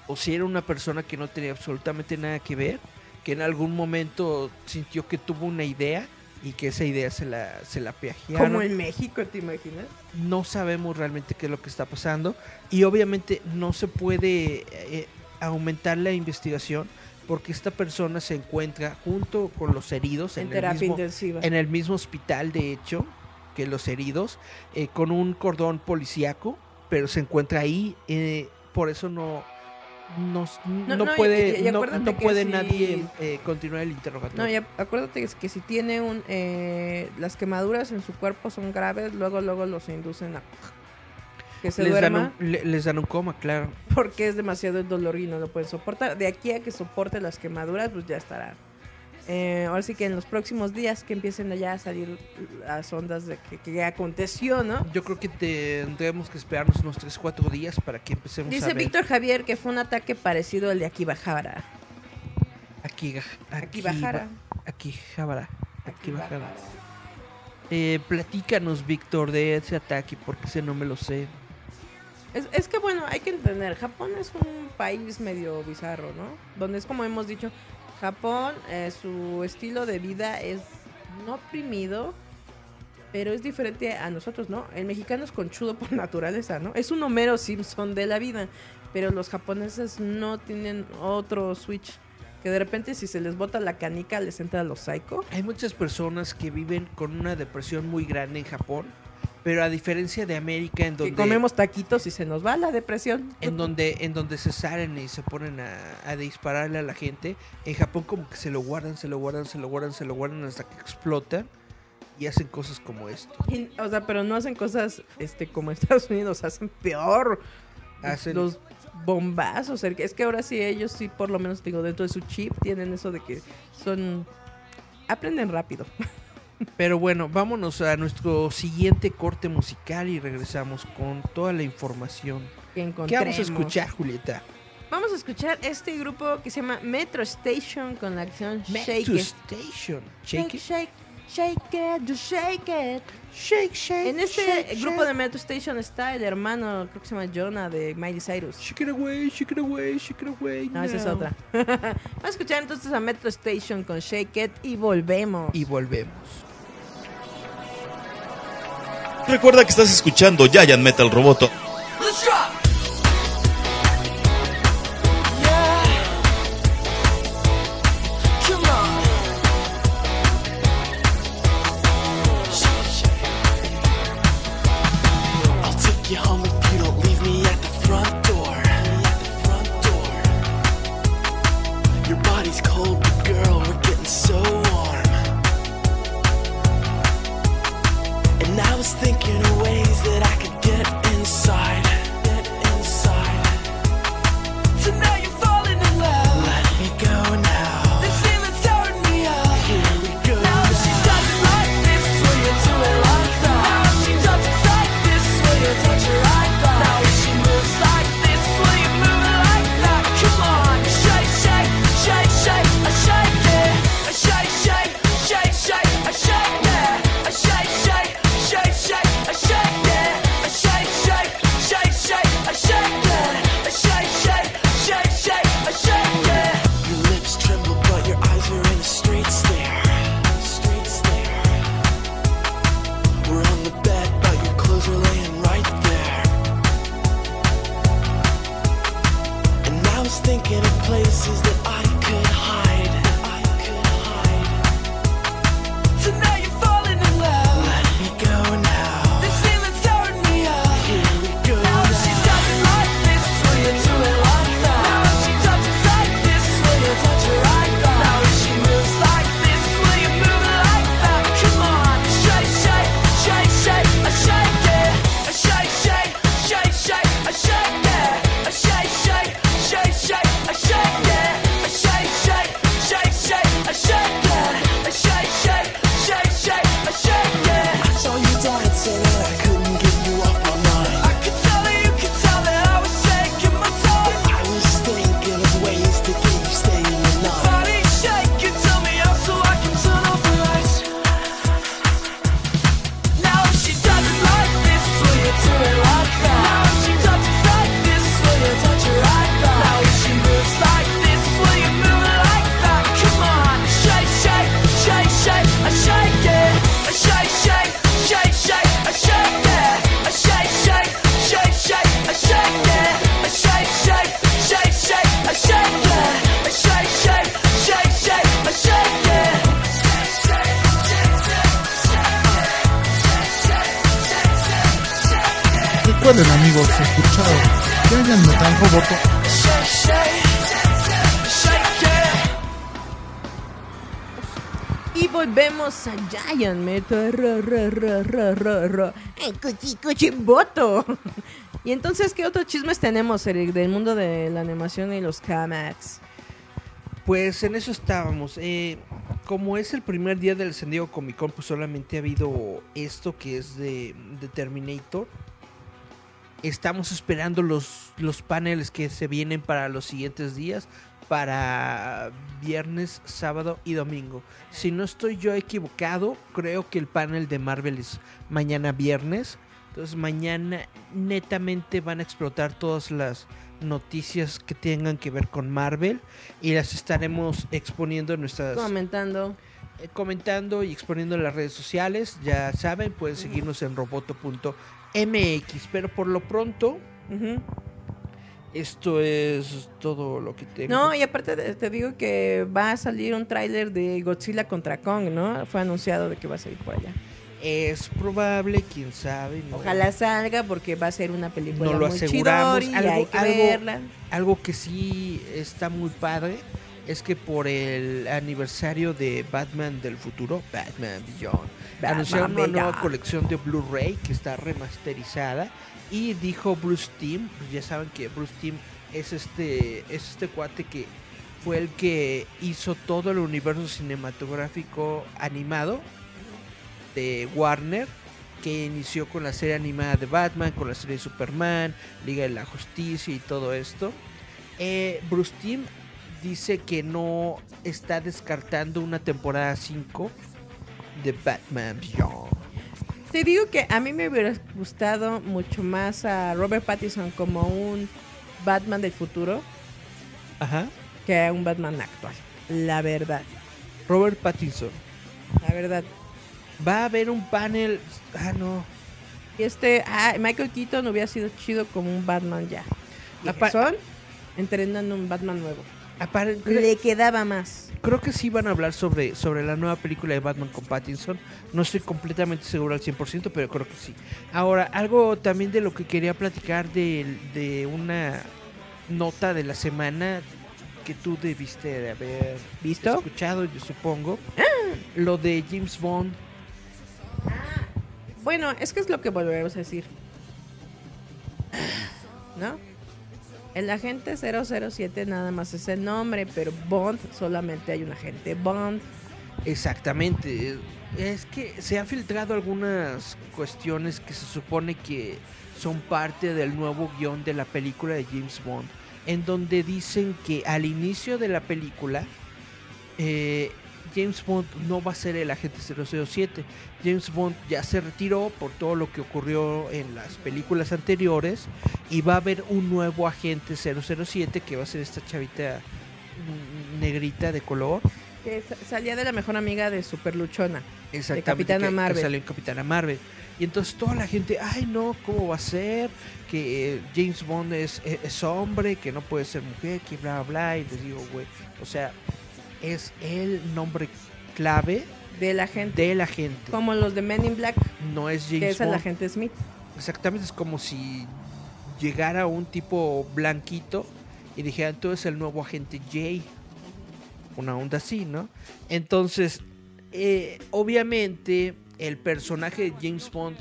o si era una persona que no tenía absolutamente nada que ver, que en algún momento sintió que tuvo una idea y que esa idea se la, se la. Como en México, ¿te imaginas? No sabemos realmente qué es lo que está pasando y obviamente no se puede eh, aumentar la investigación porque esta persona se encuentra junto con los heridos En en, el, terapia mismo, intensiva. en el mismo hospital, de hecho, que los heridos, eh, con un cordón policíaco, pero se encuentra ahí, eh, por eso no... No, no, no, puede, y- y no, no puede si- nadie eh, continuar el interrogatorio. No, y ac- acuérdate que es que si tiene un... eh, las quemaduras en su cuerpo son graves, luego luego los inducen a... Que se les, dan duerma un, le- les dan un coma, claro. porque es demasiado el dolor y no lo pueden soportar. De aquí a que soporte las quemaduras, pues ya estará. Eh, ahora sí que en los próximos días que empiecen ya a salir las ondas de que, que aconteció, ¿no? Yo creo que tendremos que esperarnos unos 3 4 días para que empecemos a Dice ver. Víctor Javier que fue un ataque parecido al de Akibahara. Aquí. Aquí, Bajara. Eh, platícanos, Víctor, de ese ataque, porque ese no me lo sé. Es, es que bueno, hay que entender, Japón es un país medio bizarro, ¿no? Donde es como hemos dicho, Japón, eh, su estilo de vida es no oprimido, pero es diferente a nosotros, ¿no? El mexicano es conchudo por naturaleza, ¿no? Es un Homero Simpson de la vida, pero los japoneses no tienen otro switch. Que de repente si se les bota la canica les entra los psycho. Hay muchas personas que viven con una depresión muy grande en Japón, Pero a diferencia de América, en donde Que comemos taquitos y se nos va la depresión. en donde en donde se salen y se ponen a, a dispararle a la gente, en Japón como que se lo guardan, se lo guardan, se lo guardan, se lo guardan hasta que explotan y hacen cosas como esto. Y- o sea, pero no hacen cosas este como Estados Unidos, hacen peor. Hacen- los bombazos. Es que ahora sí ellos sí, por lo menos digo, dentro de su chip tienen eso de que son... Aprenden rápido. Pero bueno, vámonos a nuestro siguiente corte musical y regresamos con toda la información. Que ¿Qué vamos a escuchar, Julieta? Vamos a escuchar este grupo que se llama Metro Station con la canción Shake It. Station. Shake, Shake it. shake, shake it, shake it. Shake, shake. En este shake, grupo de Metro Station está el hermano, creo que se llama Jonah, de Miley Cyrus. Shake it away, shake it away, shake it away. No, esa es otra. Vamos a escuchar entonces a Metro Station con Shake It y volvemos. Y volvemos. Recuerda que estás escuchando Giant Metal Roboto. A Giant Metal voto. Y entonces, ¿qué otros chismes tenemos, Eric, del mundo de la animación y los comics? Pues en eso estábamos. Eh, como es el primer día del San Diego Comic Con, pues solamente ha habido esto que es de, de Terminator. Estamos esperando los, los paneles que se vienen para los siguientes días, para viernes, sábado y domingo. Si no estoy yo equivocado, creo que el panel de Marvel es mañana viernes. Entonces mañana netamente van a explotar todas las noticias que tengan que ver con Marvel y las estaremos exponiendo en nuestras Comentando. eh, comentando y exponiendo en las redes sociales. Ya saben, pueden seguirnos en roboto.mx, pero por lo pronto Ujú. Esto es todo lo que tengo. No, y aparte te digo que va a salir un tráiler de Godzilla contra Kong, ¿no? Fue anunciado de que va a salir por allá. Es probable, quién sabe. no- Ojalá salga porque va a ser una película no lo muy aseguramos. chidori Algo, hay que algo- verla. algo que sí está muy padre es que por el aniversario de Batman del futuro, Batman Beyond, anunciaron una nueva colección de Blu-ray que está remasterizada y dijo Bruce Timm, pues ya saben que Bruce Timm es este es este cuate que fue el que hizo todo el universo cinematográfico animado de Warner que inició con la serie animada de Batman, con la serie de Superman, Liga de la Justicia y todo esto. Eh, Bruce Timm dice que no está descartando una temporada 5 de Batman Beyond. Te digo que a mí me hubiera gustado mucho más a Robert Pattinson como un Batman del futuro Ajá. que a un Batman actual. La verdad, Robert Pattinson. la verdad. Va a haber un panel. Ah, no. Y este, ah, Michael Keaton hubiera sido chido como un Batman ya. Apa- Son entrenando un Batman nuevo. Le quedaba más. Creo que sí van a hablar sobre, sobre la nueva película de Batman con Pattinson. No estoy completamente seguro al 100%, pero creo que sí. Ahora, algo también de lo que quería platicar de, de una nota de la semana que tú debiste de haber ¿Visto? escuchado, yo supongo. Lo de James Bond. Bueno, es que es lo que volvemos a decir. ¿No? El agente 007 nada más es el nombre, pero Bond solamente hay un agente Bond. Exactamente. Es que se han filtrado algunas cuestiones que se supone que son parte del nuevo guion de la película de James Bond, en donde dicen que al inicio de la película eh, James Bond no va a ser el agente 007. James Bond ya se retiró por todo lo que ocurrió en las películas anteriores y va a haber un nuevo agente 007 que va a ser esta chavita negrita de color. Que sa- salía de la mejor amiga de Super Luchona. Exactamente, Capitana que- que Marvel. salió en Capitana Marvel. Y entonces toda la gente, ay no, ¿cómo va a ser? Que eh, James Bond es, es, es hombre, que no puede ser mujer, que bla, bla. Y les digo, güey, o sea, es el nombre clave De la gente. de la gente. Como los de Men in Black, No es que James es el Bond. agente Smith. Exactamente, es como si llegara un tipo blanquito y dijeran, tú eres el nuevo agente J. Una onda así, ¿no? Entonces, eh, obviamente, el personaje de James Bond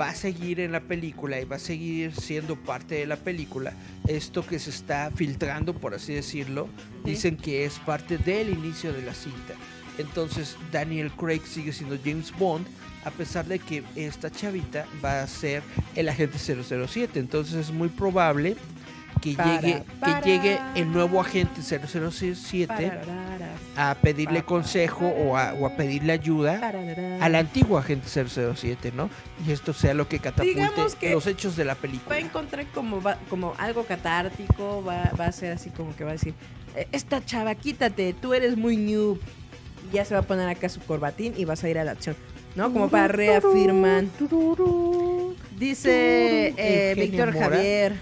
va a seguir en la película y va a seguir siendo parte de la película. Esto que se está filtrando, por así decirlo, dicen que es parte del inicio de la cinta. Entonces Daniel Craig sigue siendo James Bond a pesar de que esta chavita va a ser el agente 007. Entonces es muy probable que Para, llegue para. que llegue el nuevo agente 007 Pararara, a pedirle consejo o a, o a pedirle ayuda al antiguo agente 007, ¿no? Y esto sea lo que catapulte que los hechos de la va a película. encontrar como, va- como algo catártico, va, va a ser así como que va a decir, "Eh, esta chava, quítate, tú eres muy noob. Y ya se va a poner acá su corbatín y vas a ir a la acción, ¿no? Como para reafirmar. Dice eh, Víctor. Javier.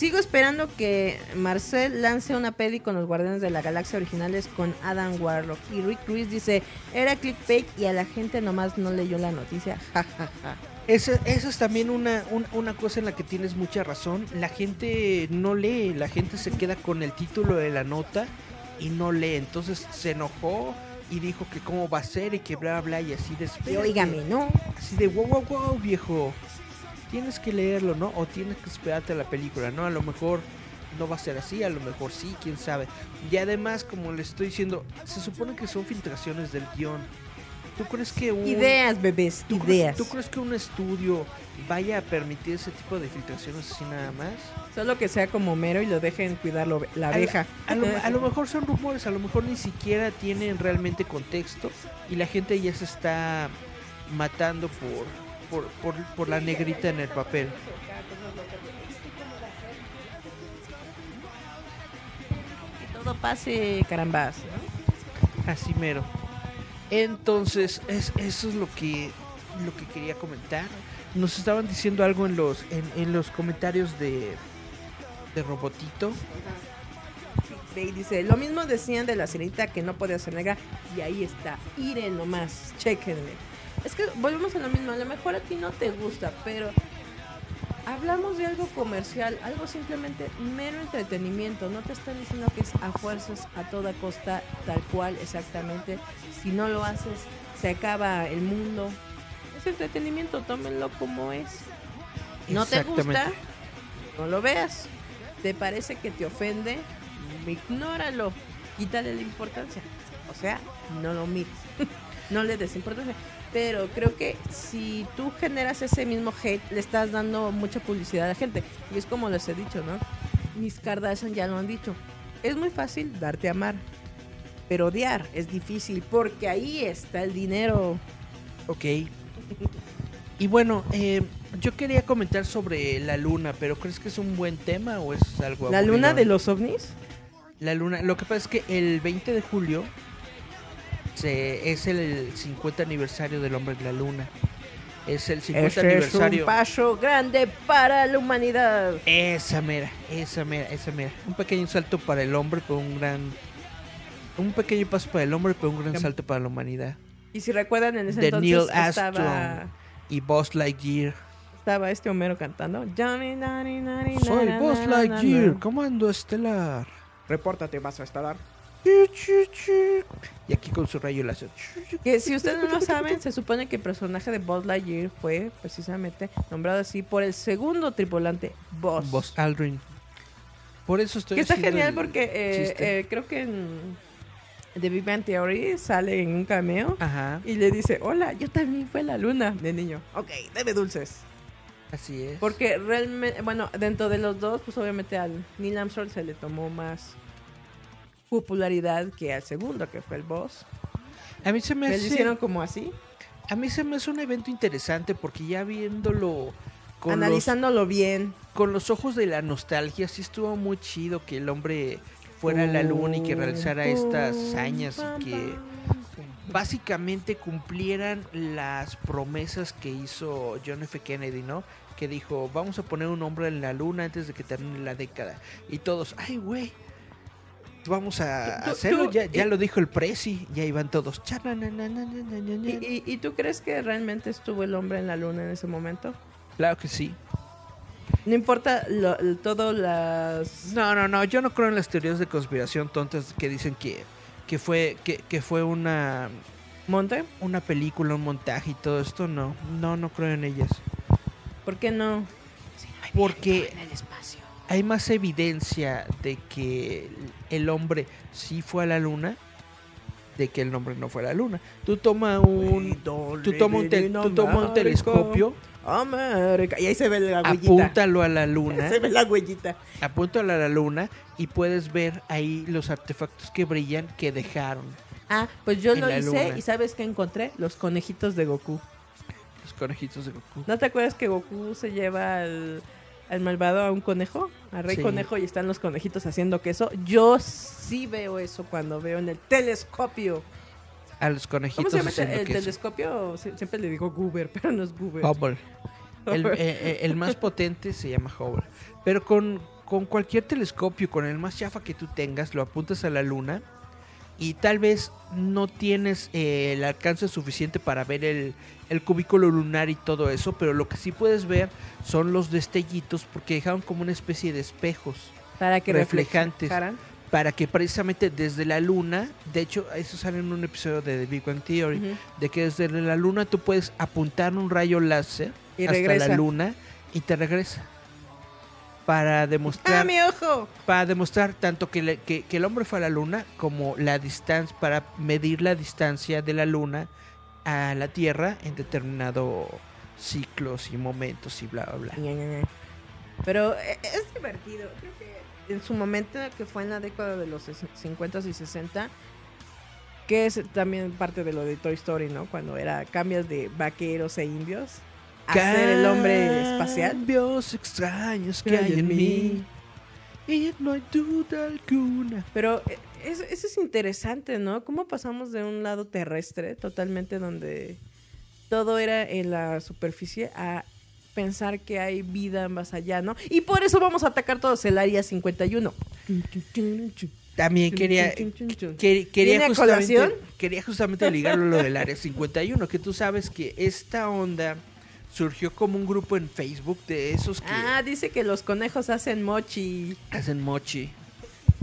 Sigo esperando que Marcel lance una peli con los Guardianes de la Galaxia originales con Adam Warlock. Y Rick Ruiz dice, era clickbait y a la gente nomás no leyó la noticia. Ja, ja, ja. Esa, esa es también una, un- una cosa en la que tienes mucha razón. La gente no lee, la gente se queda con el título de la nota y no lee. Entonces se enojó y dijo que cómo va a ser y que bla bla y así de Y espérate. óigame, ¿no? Así de wow wow wow viejo. Tienes que leerlo, ¿no? O tienes que esperarte a la película, ¿no? A lo mejor no va a ser así, a lo mejor sí, quién sabe. Y además, como le estoy diciendo, se supone que son filtraciones del guion. ¿Tú crees que un... Ideas, bebés, ¿Tú crees, ideas. ¿Tú crees que un estudio vaya a permitir ese tipo de filtraciones así nada más? Solo que sea como mero y lo dejen cuidar lo- la A lo- abeja. A, lo, a lo mejor son rumores, a lo mejor ni siquiera tienen realmente contexto y la gente ya se está matando por, por, por, por la negrita en el papel. Que todo pase, carambas. ¿no? Así mero. Entonces, es, eso es lo que, lo que quería comentar. Nos estaban diciendo algo en los, en, en los comentarios de, de Robotito. Y dice, lo mismo decían de la sirenita que no podía ser negra. Y ahí está, Iren nomás, chequenle. Es que volvemos a lo mismo, a lo mejor a ti no te gusta, pero hablamos de algo comercial, algo simplemente mero entretenimiento, no te están diciendo que es a fuerzas, a toda costa, tal cual, exactamente. Si no lo haces, se acaba el mundo. Es entretenimiento, tómenlo como es. No te gusta, no lo veas. ¿Te parece que te ofende? Ignóralo. Quítale la importancia. O sea, no lo mires. no le des importancia. Pero creo que si tú generas ese mismo hate, le estás dando mucha publicidad a la gente. Y es como les he dicho, ¿no? Mis Kardashian ya lo han dicho. Es muy fácil darte a amar. Pero odiar es difícil porque ahí está el dinero. Ok. Y bueno, eh, yo quería comentar sobre la luna, pero ¿crees que es un buen tema o es algo La luna aburrido? de los ovnis. La luna, lo que pasa es que el 20 de julio se, es el 50 aniversario del hombre en la luna. Es el 50 Ese es aniversario. un paso grande para la humanidad. Esa mera, esa mera, esa mera. Un pequeño salto para el hombre, pero un gran... Un pequeño paso para el hombre, pero un gran salto para la humanidad. Y si recuerdan, en ese De entonces Neil estaba, Armstrong y Buzz Lightyear. estaba este Homero cantando. Johnny, nani, nani, Soy Buzz Lightyear, comando estelar. Repórtate, vas a estar. Y aquí con su rayo láser. Que si ustedes no lo saben, se supone que el personaje de Buzz Lightyear fue precisamente nombrado así por el segundo tripulante, Buzz. Buzz Aldrin. Por eso estoy Que está genial porque eh, eh, creo que en The Big Bang Theory sale en un cameo Ajá, y le dice, hola, yo también fui a la luna de niño. Ok, debe dulces. así es. Porque realmente, bueno, dentro de los dos, pues obviamente al Neil Armstrong se le tomó más popularidad que al segundo, que fue el boss. A mí se me Me lo hace... hicieron como así, A mí se me hace un evento interesante porque ya viéndolo con, los, analizándolo bien. con los ojos de la nostalgia, sí estuvo muy chido que el hombre fuera a la luna y que realizara estas hazañas y que básicamente cumplieran las promesas que hizo John F. Kennedy, ¿no? Que dijo, vamos a poner un hombre en la luna antes de que termine la década. Y todos, ay, güey vamos a tú, hacerlo. Tú, ya, ya y, lo dijo el presi, ya iban todos. ¿Y, y, tú crees que realmente estuvo el hombre en la luna en ese momento? Claro que sí. No importa lo, todo las. No, no, no. Yo no creo en las teorías de conspiración tontas que dicen que, que fue que, que fue una monte, una película, un montaje y todo esto. No, no, no creo en ellas. ¿Por qué no? No hay Porque en el espacio hay más evidencia de que el hombre sí fue a la luna de que el hombre no fue a la luna. Tú toma un tú toma un, te- tú toma un telescopio, América. Y ahí se ve la huellita. apúntalo a la luna, Se ve la huellita. apúntalo a la luna y puedes ver ahí los artefactos que brillan que dejaron Ah, pues yo lo hice luna. y ¿sabes qué encontré? Los conejitos de Goku. los conejitos de Goku. ¿No te acuerdas que Goku se lleva al, al malvado a un conejo? Al rey Sí. conejo y están los conejitos haciendo queso. Yo sí veo eso cuando veo en el telescopio. A los ¿Cómo conejitos se llama el telescopio? Sie- Siempre le digo Goober, pero no es Goober. Hubble. El, eh, eh, el más potente se llama Hubble. Pero con, con cualquier telescopio, con el más chafa que tú tengas, lo apuntas a la luna y tal vez no tienes eh, el alcance suficiente para ver el, el cubículo lunar y todo eso, pero lo que sí puedes ver son los destellitos porque dejaron como una especie de espejos Para que reflejantes. para que precisamente desde la luna, de hecho eso sale en un episodio de The Big Bang Theory, de que desde la luna tú puedes apuntar un rayo láser Y hasta regresa. la luna y te regresa. Para ¡Ah, demostrar, mi ojo! para demostrar tanto que, le- que, que el hombre fue a la luna como la distancia, para medir la distancia de la luna a la Tierra en determinado ciclos y momentos y bla bla bla. Pero eh, es divertido. Creo que en su momento, que fue en la década de los 50 y 60, que es también parte de lo de Toy Story, ¿no? Cuando era cambias de vaqueros e indios a ser el hombre espacial. Cambios extraños que hay en mí. Y no hay duda alguna. Pero eh, eso, eso es interesante, ¿no? ¿Cómo pasamos de un lado terrestre, totalmente donde todo era en la superficie, a pensar que hay vida más allá, ¿no? Y por eso vamos a atacar todos el área 51. También quería, quería, ¿Viene a justamente, colación? quería justamente ligarlo a lo del Área 51, que tú sabes que esta onda surgió como un grupo en Facebook de esos que Ah, dice que los conejos hacen mochi. hacen mochi.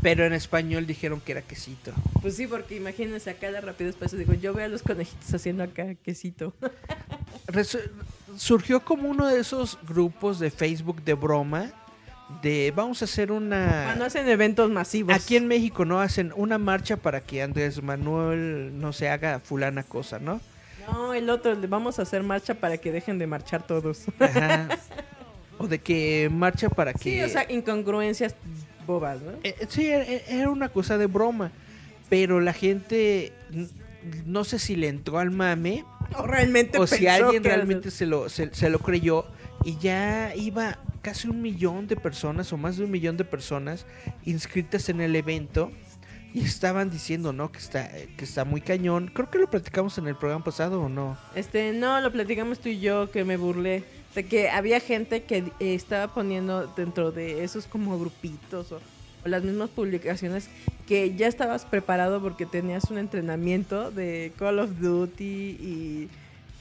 Pero en español dijeron que era quesito. Pues sí, porque imagínense acá de rápido espacio. Digo, yo veo a los conejitos haciendo acá quesito. Resu- surgió como uno de esos grupos de Facebook de broma. De vamos a hacer una. Cuando hacen eventos masivos. Aquí en México no hacen una marcha para que Andrés Manuel no se haga fulana cosa, ¿no? No, el otro, vamos a hacer marcha para que dejen de marchar todos. Ajá. o de que marcha para que. Sí, o sea, incongruencias bobas, ¿no? Eh, sí, era, era una cosa de broma. Pero la gente. No sé si le entró al mame. O realmente o si alguien que realmente se lo, se, se lo creyó. Y ya iba casi un millón de personas o más de un millón de personas inscritas en el evento. Y estaban diciendo, ¿no? Que está, que está muy cañón. Creo que lo platicamos en el programa pasado o no. Este, no, lo platicamos tú y yo, que me burlé. De que había gente que eh, estaba poniendo dentro de esos como grupitos o, o las mismas publicaciones que ya estabas preparado porque tenías un entrenamiento de Call of Duty y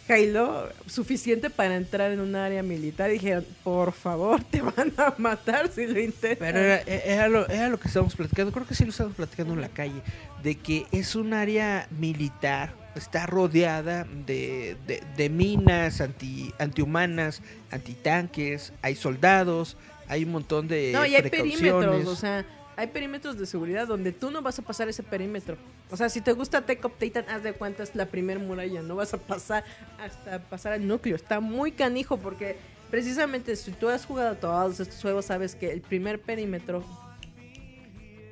Halo suficiente para entrar en un área militar. Dijeron, por favor, te van a matar si lo intentas. Pero era, era lo, era lo que estábamos platicando, creo que sí lo estábamos platicando en la calle, de que es un área militar, está rodeada de, de, de minas anti, antihumanas, antitanques, hay soldados, hay un montón de No, y hay precauciones. perímetros, o sea, hay perímetros de seguridad donde tú no vas a pasar ese perímetro. O sea, si te gusta Tech of Titan, haz de cuenta la primer muralla, no vas a pasar hasta pasar al núcleo. Está muy canijo porque precisamente si tú has jugado todos estos juegos, sabes que el primer perímetro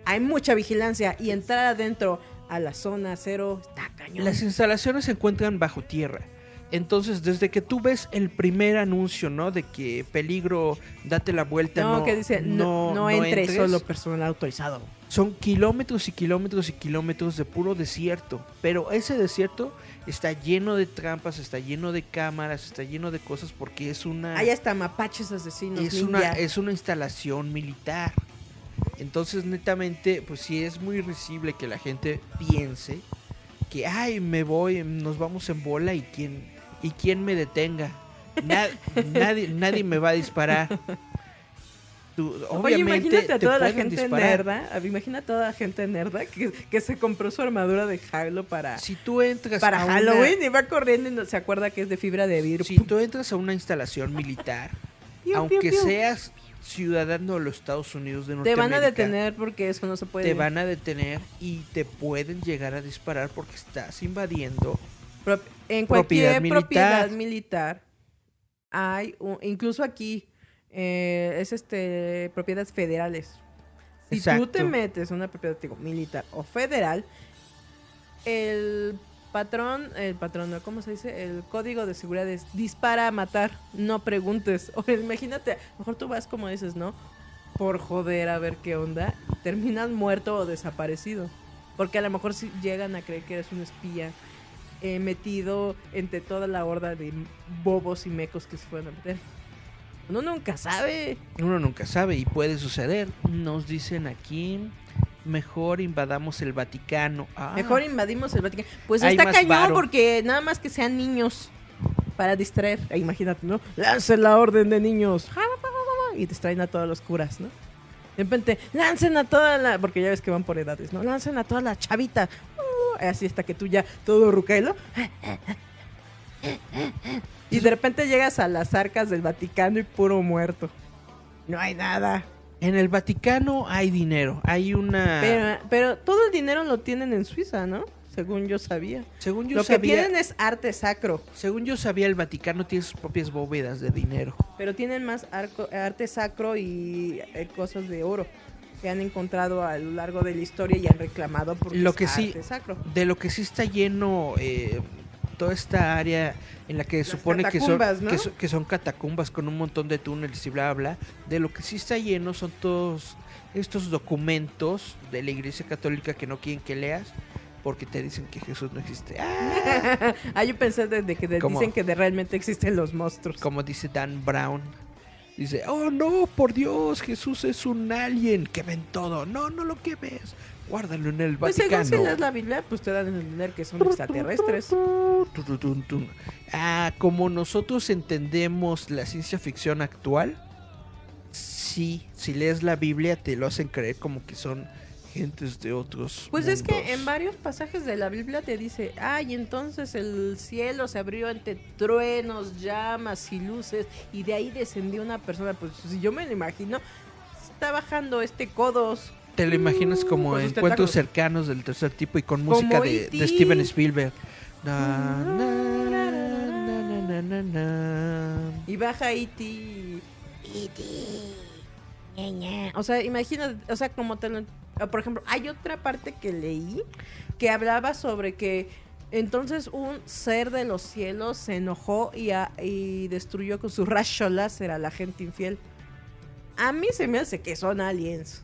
hay mucha vigilancia y entrar adentro a la zona cero está cañón. Las instalaciones se encuentran bajo tierra. Entonces, desde que tú ves el primer anuncio, ¿no? De que peligro, date la vuelta, no, no, que dice, no, no, entre entres", solo personal autorizado. Son kilómetros y kilómetros y kilómetros de puro desierto. Pero ese desierto está lleno de trampas, está lleno de cámaras, está lleno de cosas porque es una Hay hasta mapaches asesinos. es ninja. una es una instalación militar. Entonces, netamente, pues sí es muy risible que la gente piense que ay, me voy, nos vamos en bola y quién y quién me detenga. Na- nadie nadie me va a disparar. Tú, Oye, obviamente imagínate a te toda la gente disparar. nerda. Imagina a toda la gente nerda que, que se compró su armadura de Halo para, Si tú entras para a una- Halloween y va corriendo y no, se acuerda que es de fibra de vidrio. si tú entras a una instalación militar, Piu, aunque piu, piu. seas ciudadano de los Estados Unidos de Te Norteamérica, van a detener porque eso no se puede. te van a detener y te pueden llegar a disparar porque estás invadiendo. En propiedad cualquier militar. propiedad militar hay, un- incluso aquí, eh, es este propiedades federales. Si tú Exacto. te metes en una propiedad digo, militar o federal, el patrón, el patrón, ¿no? ¿cómo se dice? El código de seguridad es dispara a matar, no preguntes. O imagínate, a lo mejor tú vas como dices, ¿no? Por joder a ver qué onda, terminas muerto o desaparecido. Porque a lo mejor si llegan a creer que eres un espía eh, metido entre toda la horda de bobos y mecos que se fueron a meter. Uno nunca sabe. Uno nunca sabe y puede suceder. Nos dicen aquí, mejor invadamos el Vaticano. Ah, Mejor invadimos el Vaticano. Pues Hay está cañón varo. porque nada más que sean niños para distraer. Eh, Imagínate, ¿no? Lancen la orden de niños. Y distraen a todos los curas, ¿no? De repente, lancen a toda la... Porque ya ves que van por edades, ¿no? Lancen a toda la chavita. Así hasta que tú ya todo rucailo. Y de repente llegas a las arcas del Vaticano y puro muerto. No hay nada. En el Vaticano hay dinero, hay una... Pero, pero todo el dinero lo tienen en Suiza, ¿no? Según yo sabía. según yo Lo sabía, que tienen es arte sacro, según yo sabía, el Vaticano tiene sus propias bóvedas de dinero. pero tienen más arco- arte sacro y eh, cosas de oro que han encontrado a lo largo de la historia y han reclamado porque Lo que sí- sacro. De lo que sí está lleno eh, toda esta área en la que se supone que son, catacumbas, ¿no? que, que son catacumbas con un montón de túneles y bla bla, de lo que sí está lleno son todos estos documentos de la Iglesia Católica que no quieren que leas porque te dicen que Jesús no existe. Ah, ah, yo pensé desde que de- dicen que de realmente existen los monstruos. como dice Dan Brown. Dice, oh no, por Dios, Jesús es un alien, quemen todo. No, no lo quemes. Guárdalo en el Pues según Vaticano. si lees la Biblia, pues te dan a entender que son extraterrestres. Ah, como nosotros entendemos la ciencia ficción actual, sí, si lees la Biblia te lo hacen creer como que son gentes de otros. Pues es que en varios pasajes de la Biblia te dice, ay, entonces el cielo se abrió ante truenos, llamas y luces, y de ahí descendió una persona. Pues si yo me lo imagino, está bajando este codos. Te lo imaginas como con sus encuentros cercanos del tercer tipo y con Como música de, E.T.. de Steven Spielberg. Na, na, na, na, na, na, na. Y baja E.T. O sea, imagínate, o sea, como te lo... Por ejemplo, hay otra parte que leí que hablaba sobre que entonces un ser de los cielos se enojó y, a- y destruyó con su rayo láser a la gente infiel. A mí se me hace que son aliens.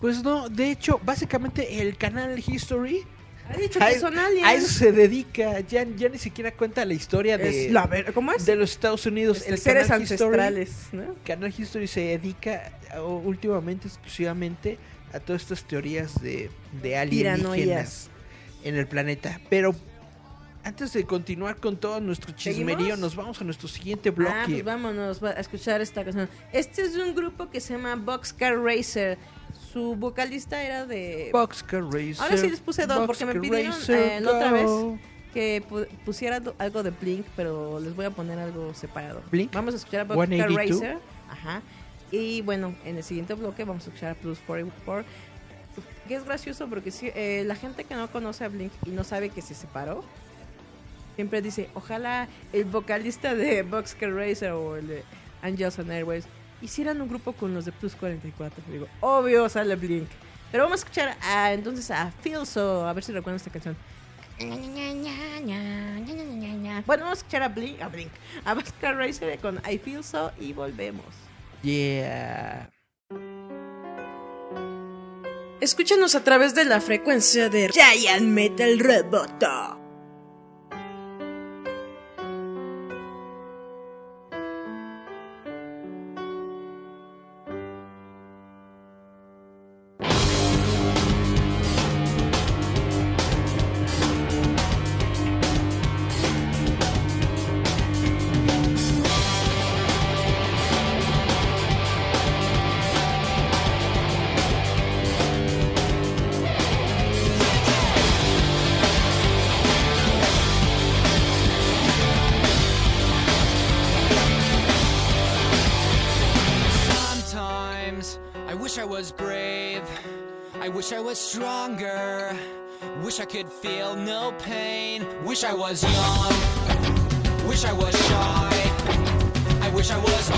Pues no, de hecho, básicamente el canal History Ha dicho a, que son aliens. a eso se dedica. Ya, ya ni siquiera cuenta la historia de, Es la ver- ¿Cómo es? de los Estados Unidos. El seres canal History- ancestrales, ¿no? Canal History se dedica a- últimamente exclusivamente a todas estas teorías de, de alienígenas en el planeta. Pero antes de continuar con todo nuestro chismerío, ¿Seguimos? nos vamos a nuestro siguiente bloque. Ah, pues vámonos a escuchar esta canción. Este es de un grupo que se llama Boxcar Racer. Su vocalista era de... Boxcar Racer. Ahora sí les puse dos porque me pidieron eh, la otra vez que pu- pusiera algo de Blink, pero les voy a poner algo separado. Blink, Vamos a escuchar a Boxcar 182. Racer. Ajá. Y bueno, en el siguiente bloque vamos a escuchar a Plus 44. Que es gracioso porque sí, eh, la gente que no conoce a Blink y no sabe que se separó, siempre dice, ojalá el vocalista de Boxcar Racer o el de Angels and Airways hicieran un grupo con los de Plus 44. Digo, obvio sale Blink. Pero vamos a escuchar a, entonces a Feel So, a ver si recuerdan esta canción. Bueno, vamos a escuchar a Blink, a Blink, a Boxcar Racer con I Feel So y volvemos. Yeah. Escúchanos a través de la frecuencia de Giant Metal Roboto. Wish I was young. Wish I was shy. I wish I was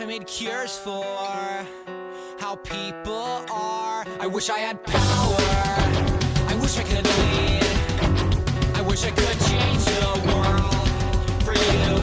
I made cures for how people are. I wish I had power. I wish I could lead. I wish I could change the world for you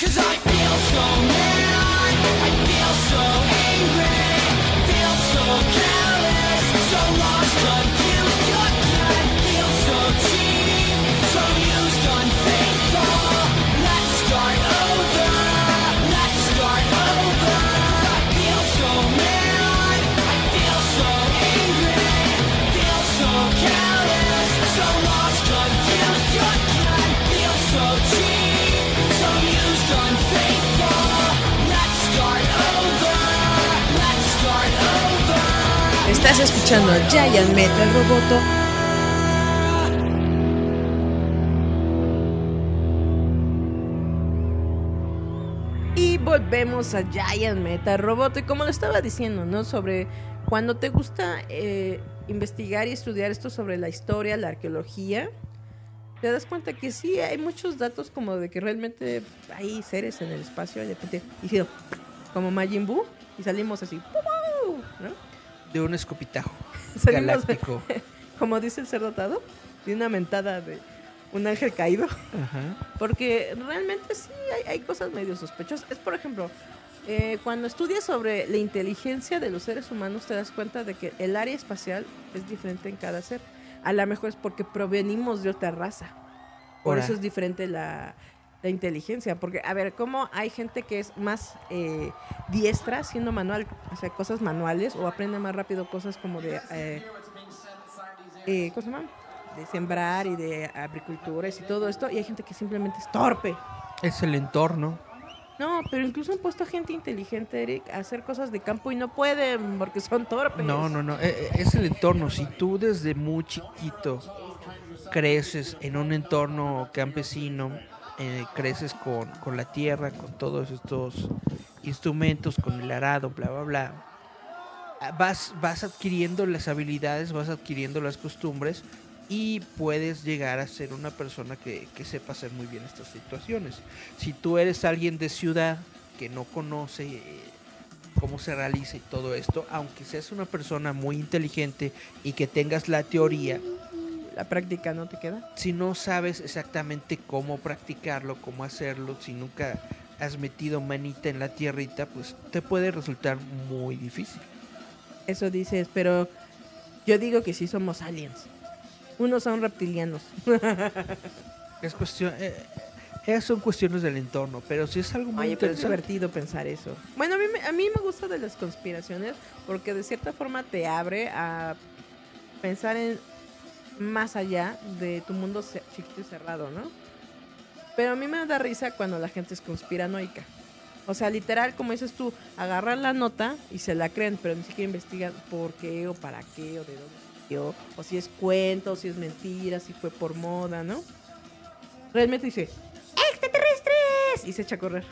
Cause I escuchando Giant Metal Roboto. Y volvemos a Giant Metal Roboto. Y como lo estaba diciendo, ¿no? Sobre cuando te gusta eh, investigar y estudiar esto sobre la historia, la arqueología, te das cuenta que sí hay muchos datos como de que realmente hay seres en el espacio y de repente hicieron como Majin Buu y salimos así, ¡pum! De un escopitajo galáctico. como dice el ser dotado, de una mentada de un ángel caído. Ajá. Porque realmente sí hay, hay cosas medio sospechosas. Es, por ejemplo, eh, cuando estudias sobre la inteligencia de los seres humanos, te das cuenta de que el área espacial es diferente en cada ser. A lo mejor es porque provenimos de otra raza. Por eso es diferente la, la inteligencia. Porque, a ver, ¿cómo hay gente que es más eh, diestra haciendo manual, o sea, cosas manuales, o aprende más rápido cosas como de. Eh, eh, ¿Cómo se llama? De sembrar y de agriculturas y todo esto. Y hay gente que simplemente es torpe. Es el entorno. No, pero incluso han puesto a gente inteligente, Eric, a hacer cosas de campo y no pueden porque son torpes. No, no, no. eh, eh, Es el entorno. Si tú desde muy chiquito creces en un entorno campesino, eh, creces con, con la tierra, con todos estos instrumentos, con el arado, bla, bla, bla, vas, vas adquiriendo las habilidades, vas adquiriendo las costumbres y puedes llegar a ser una persona que, que sepa hacer muy bien estas situaciones. Si tú eres alguien de ciudad que no conoce eh, cómo se realiza y todo esto, aunque seas una persona muy inteligente y que tengas la teoría, La práctica no te queda. si no sabes exactamente cómo practicarlo, cómo hacerlo, si nunca has metido manita en la tierrita, pues te puede resultar muy difícil. Eso dices, pero yo digo que sí somos aliens. Unos son reptilianos. Es cuestión, eh, esas son cuestiones del entorno, pero si es algo muy Oye, pero es divertido pensar eso. Bueno, a mí, a mí me gusta de las conspiraciones porque de cierta forma te abre a pensar en más allá de tu mundo chiquito y cerrado, ¿no? Pero a mí me da risa cuando la gente es conspiranoica. O sea, literal, como dices tú, agarran la nota y se la creen, pero ni siquiera investigan por qué o para qué o de dónde salió, o si es cuento, o si es mentira, si fue por moda, ¿no? Realmente dice, ¡extraterrestres! Y se echa a correr.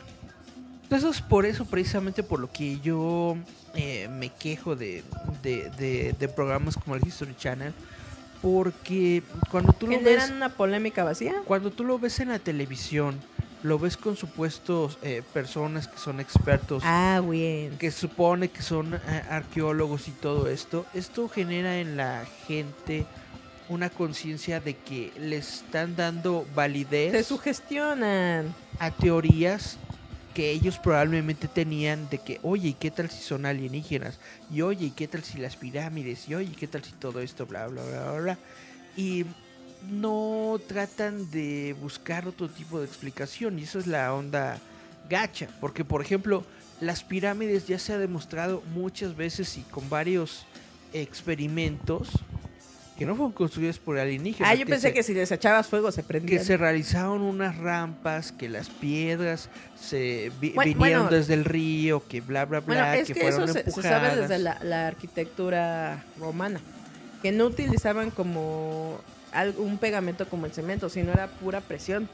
Eso es por eso, precisamente por lo que yo eh, me quejo de, de, de- de programas como el History Channel, porque cuando tú lo ves, una polémica vacía. cuando tú lo ves en la televisión, lo ves con supuestos eh, personas que son expertos, Ah, bien. que supone que son eh, arqueólogos y todo esto, esto genera en la gente una conciencia de que le están dando validez Se sugestionan. a teorías que ellos probablemente tenían de que, oye, ¿y qué tal si son alienígenas? Y oye, ¿y qué tal si las pirámides? Y oye, ¿y qué tal si todo esto? Bla, bla, bla, bla, bla. Y no tratan de buscar otro tipo de explicación. Y eso es la onda gacha. Porque, por ejemplo, las pirámides ya se ha demostrado muchas veces y con varios experimentos que no fueron construidas por alienígenas. Ah, yo pensé se- que si les echabas fuego se prendían. que se realizaron unas rampas, que las piedras se vi- Bueno, vinieron bueno. desde el río, que bla bla Bueno, bla, es que, que, fueron eso se, se empujadas. sabe desde la, la arquitectura romana. Que no utilizaban como un pegamento como el cemento, sino era pura presión.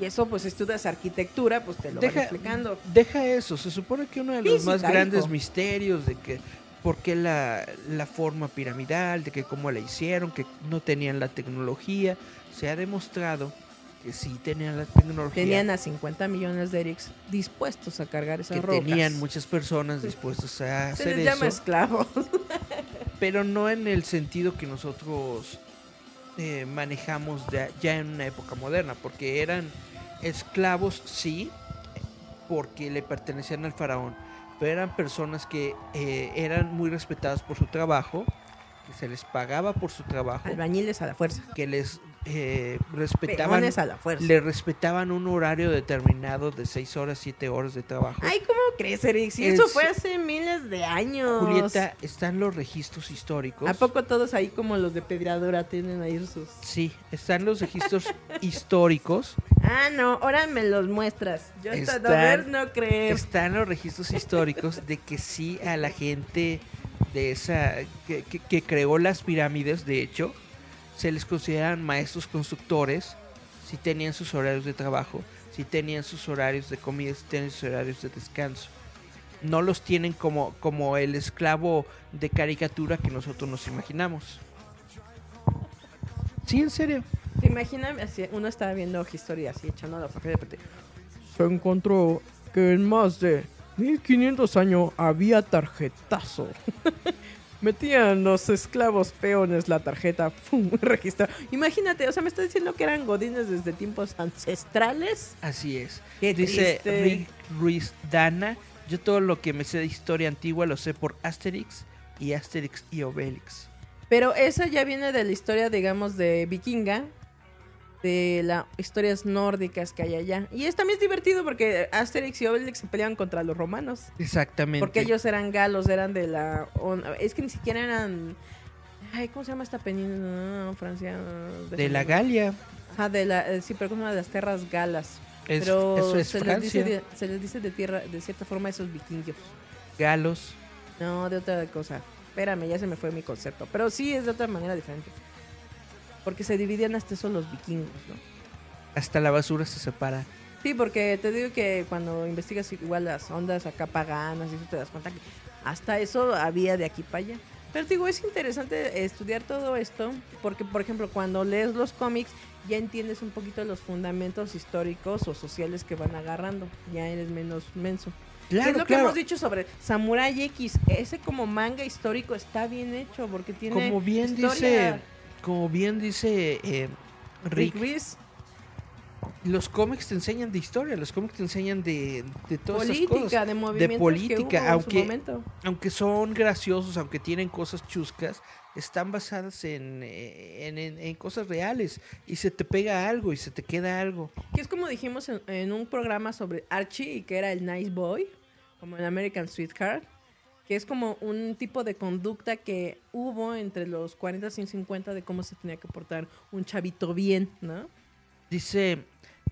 Y eso, pues, estudias arquitectura, pues te lo van Deja, explicando. deja eso, se supone que uno de los más grandes hijo. misterios de que por qué la, la forma piramidal, de que cómo la hicieron, que no tenían la tecnología, se ha demostrado que sí tenían la tecnología. Tenían a 50 millones de Erics dispuestos a cargar esas que rocas. tenían muchas personas dispuestas a Se hacer les llama eso. esclavos. pero no en el sentido que nosotros eh, manejamos de- ya en una época moderna, porque eran esclavos, sí, porque le pertenecían al faraón, eran personas que eh, eran muy respetadas por su trabajo, que se les pagaba por su trabajo, Albañiles a la fuerza. que les eh, respetaban, a la fuerza. le respetaban un horario determinado de 6 horas, 7 horas de trabajo. Ay, ¿cómo crees, Eric? Si eso Es- fue hace miles de años. Julieta, están los registros históricos. ¿A poco todos ahí como los de Pedradora tienen ahí sus... Sí, están los registros históricos. Ah, no, ahora me los muestras. Yo hasta Están- ver, no creer. Están los registros históricos de que sí a la gente de esa que, que- que creó las pirámides, de hecho, se les consideran maestros constructores si tenían sus horarios de trabajo, si tenían sus horarios de comida, si tenían sus horarios de descanso. No los tienen como, como el esclavo de caricatura que nosotros nos imaginamos. Sí, en serio. ¿Te imaginas? Uno estaba viendo historia así, echando la y de repente se encontró que en más de 1500 años había tarjetazo. Metían los esclavos peones la tarjeta, ¡pum! registrado. Imagínate, o sea, me está diciendo que eran godines desde tiempos ancestrales. Así es. Qué Dice triste. Rick Ruiz Dana, yo todo lo que me sé de historia antigua lo sé por Asterix y Asterix y Obelix. Pero esa ya viene de la historia, digamos, de vikinga, de las historias nórdicas que hay allá. Y es también divertido porque Asterix y Obelix se peleaban contra los romanos. Exactamente. Porque ellos eran galos, eran de la... Es que ni siquiera eran... Ay, ¿cómo se llama esta península? No, Francia... de la Galia. Ajá, de la... eh, sí, pero como de las tierras galas. Es- pero eso es se, les dice de, se les dice de tierra, de cierta forma, esos vikingos. Galos. No, de otra cosa. Espérame, ya se me fue mi concepto. Pero sí es de otra manera diferente. Porque se dividían hasta eso los vikingos, ¿no? Hasta la basura se separa. Sí, porque te digo que cuando investigas igual las ondas acá paganas y eso te das cuenta que hasta eso había de aquí para allá. Pero digo, es interesante estudiar todo esto porque, por ejemplo, cuando lees los cómics ya entiendes un poquito los fundamentos históricos o sociales que van agarrando. Ya eres menos menso. Claro, es lo que hemos dicho sobre Samurai X. Ese como manga histórico está bien hecho porque tiene Como bien historia. dice, como bien dice eh, Rick, Rick los cómics te enseñan de historia, los cómics te enseñan de, de todas esas Política, cosas. de movimientos que política, hubo en su aunque, aunque son graciosos, aunque tienen cosas chuscas, están basadas en, eh, en, en- en cosas reales y se te pega algo y se te queda algo. Que es como dijimos en, un programa sobre Archie que era el nice boy, como en American Sweetheart, que es como un tipo de conducta que hubo entre los 40 y 50 de cómo se tenía que portar un chavito bien, ¿no? Dice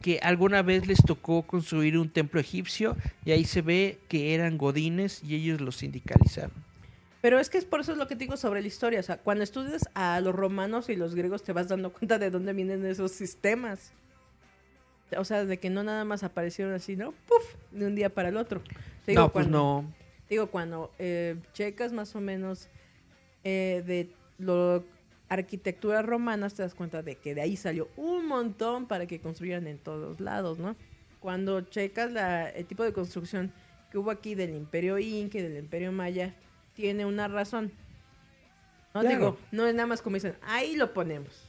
que alguna vez les tocó construir un templo egipcio y ahí se ve que eran godines y ellos los sindicalizaron. Pero es que es por eso es lo que te digo sobre la historia. O sea, cuando estudias a los romanos y los griegos te vas dando cuenta de dónde vienen esos sistemas. O sea, de que no nada más aparecieron así, ¿no? ¡Puf! De un día para el otro. Te no, pues cuando- no. Digo, cuando eh, checas más o menos eh, de lo arquitectura romana, te das cuenta de que de ahí salió un montón para que construyeran en todos lados, ¿no? Cuando checas la- el tipo de construcción que hubo aquí del Imperio Inca y del Imperio Maya, tiene una razón. No Claro. digo, no es nada más como dicen, ahí lo ponemos.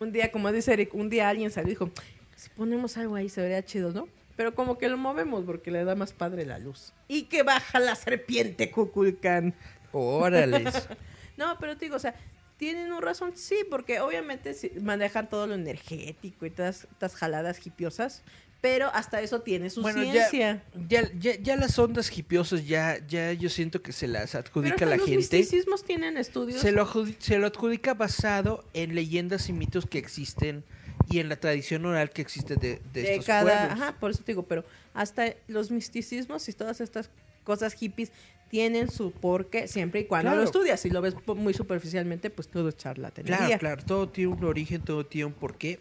Un día, como dice Eric, un día alguien salió y dijo, si ponemos algo ahí se vería chido, ¿no? Pero como que lo movemos porque le da más padre la luz. Y que baja la serpiente Kukulkan. Órales. no, pero te digo, o sea, tienen un razón, sí, porque obviamente manejan todo lo energético y todas estas jaladas hipiosas, pero hasta eso tiene su Bueno, ciencia. ya, ya, ya las ondas hipiosas ya, ya yo siento que se las Pero adjudica hasta la los gente. misticismos tienen estudios. Se lo, se lo adjudica basado en leyendas y mitos que existen y en la tradición oral que existe de, de de estos cada, pueblos. ajá, por eso te digo, pero hasta los misticismos y todas estas cosas hippies tienen su porqué siempre y cuando Claro. lo estudias. Si lo ves muy superficialmente, pues todo es charlatanería. Claro, claro, todo tiene un origen, todo tiene un porqué.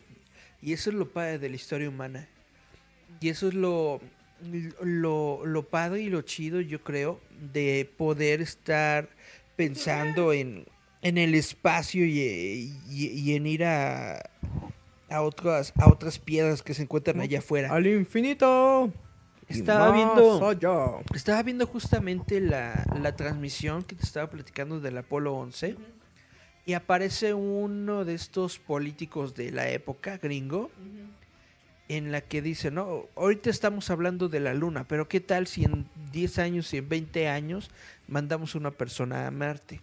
Y eso es lo padre de la historia humana. Y eso es lo, lo, lo padre y lo chido, yo creo, de poder estar pensando en, en el espacio y, y- y en ir a, a, otras, a otras piedras que se encuentran allá afuera. Al infinito. Estaba más viendo, allá. estaba viendo justamente la, la transmisión que te estaba platicando del Apolo 11 y aparece uno de estos políticos de la época, gringo, en la que dice, no, ahorita estamos hablando de la luna, pero ¿qué tal si en 10 años y en 20 años mandamos una persona a Marte?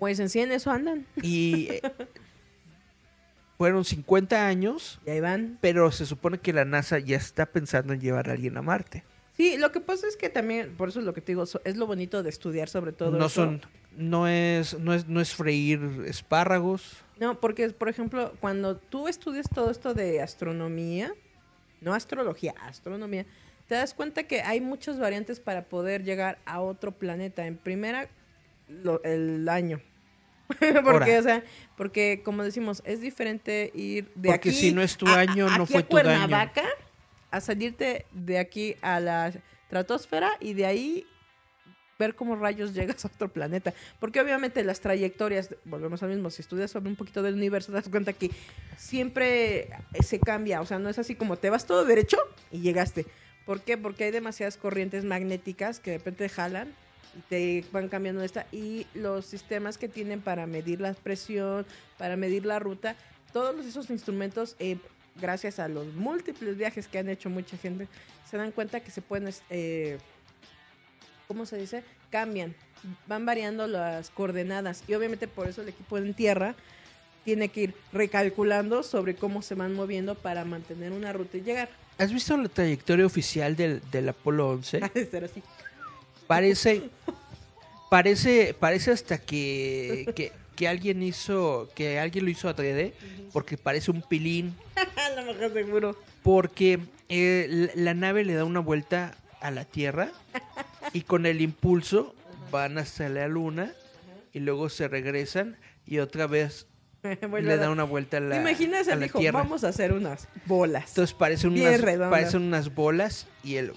Pues en sí en eso andan. Y eh, fueron 50 años, Y ahí van. pero se supone que la NASA ya está pensando en llevar a alguien a Marte. Sí, lo que pasa es que también, por eso es lo que te digo, es lo bonito de estudiar sobre todo no eso. son no es no es no es freír espárragos No, porque, por ejemplo, cuando tú estudias todo esto de astronomía, no astrología, astronomía, te das cuenta que hay muchas variantes para poder llegar a otro planeta. En primera, lo- el año. porque, o sea, porque como decimos, es diferente ir de Porque aquí si no es tu a- a- año, no fue a tu. Cuernavaca, a salirte de aquí a la estratosfera y de ahí ver cómo rayos llegas a otro planeta. Porque obviamente las trayectorias, volvemos al mismo, si estudias sobre un poquito del universo, te das cuenta que siempre se cambia. O sea, no es así como te vas todo derecho y llegaste. ¿Por qué? Porque hay demasiadas corrientes magnéticas que de repente jalan te van cambiando esta. Y los sistemas que tienen para medir la presión, para medir la ruta, todos esos instrumentos, eh, gracias a los múltiples viajes que han hecho mucha gente, se dan cuenta que se pueden, eh, ¿cómo se dice? Cambian, van variando las coordenadas. Y obviamente por eso el equipo en tierra tiene que ir recalculando sobre cómo se van moviendo para mantener una ruta y llegar. ¿Has visto la trayectoria oficial del, del Apolo 11? Ha de ser así. Parece, parece, parece hasta que, que, que alguien hizo, que alguien lo hizo adrede, porque parece un pilín, A lo mejor seguro. porque eh, la, nave le da una vuelta a la Tierra y con el impulso van hasta la Luna y luego se regresan y otra vez le a da una vuelta a la, Imagínate, a la dijo, Tierra. vamos a hacer unas bolas. Entonces parecen unas, parecen unas bolas y el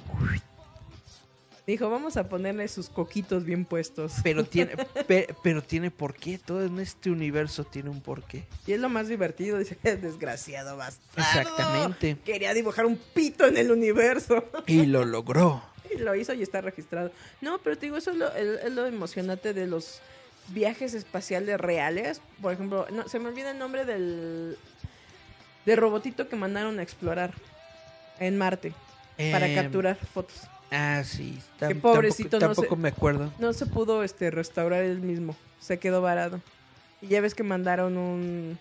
Dijo, vamos a ponerle sus coquitos bien puestos. pero tiene pe- pero tiene por qué todo en este universo tiene un porqué Y es lo más divertido, dice, desgraciado bastardo. Exactamente. Quería dibujar un pito en el universo. y lo logró Y lo hizo y está registrado. No, pero te digo, eso es lo, es- es lo emocionante de los viajes espaciales reales. Por ejemplo, no, se me olvida el nombre del, del robotito que mandaron a explorar en Marte para Em, capturar fotos. Ah, sí. Qué pobrecito, Tampoco, no tampoco sé. me acuerdo. No se pudo este restaurar él mismo. Se quedó varado. Y ya ves que mandaron un...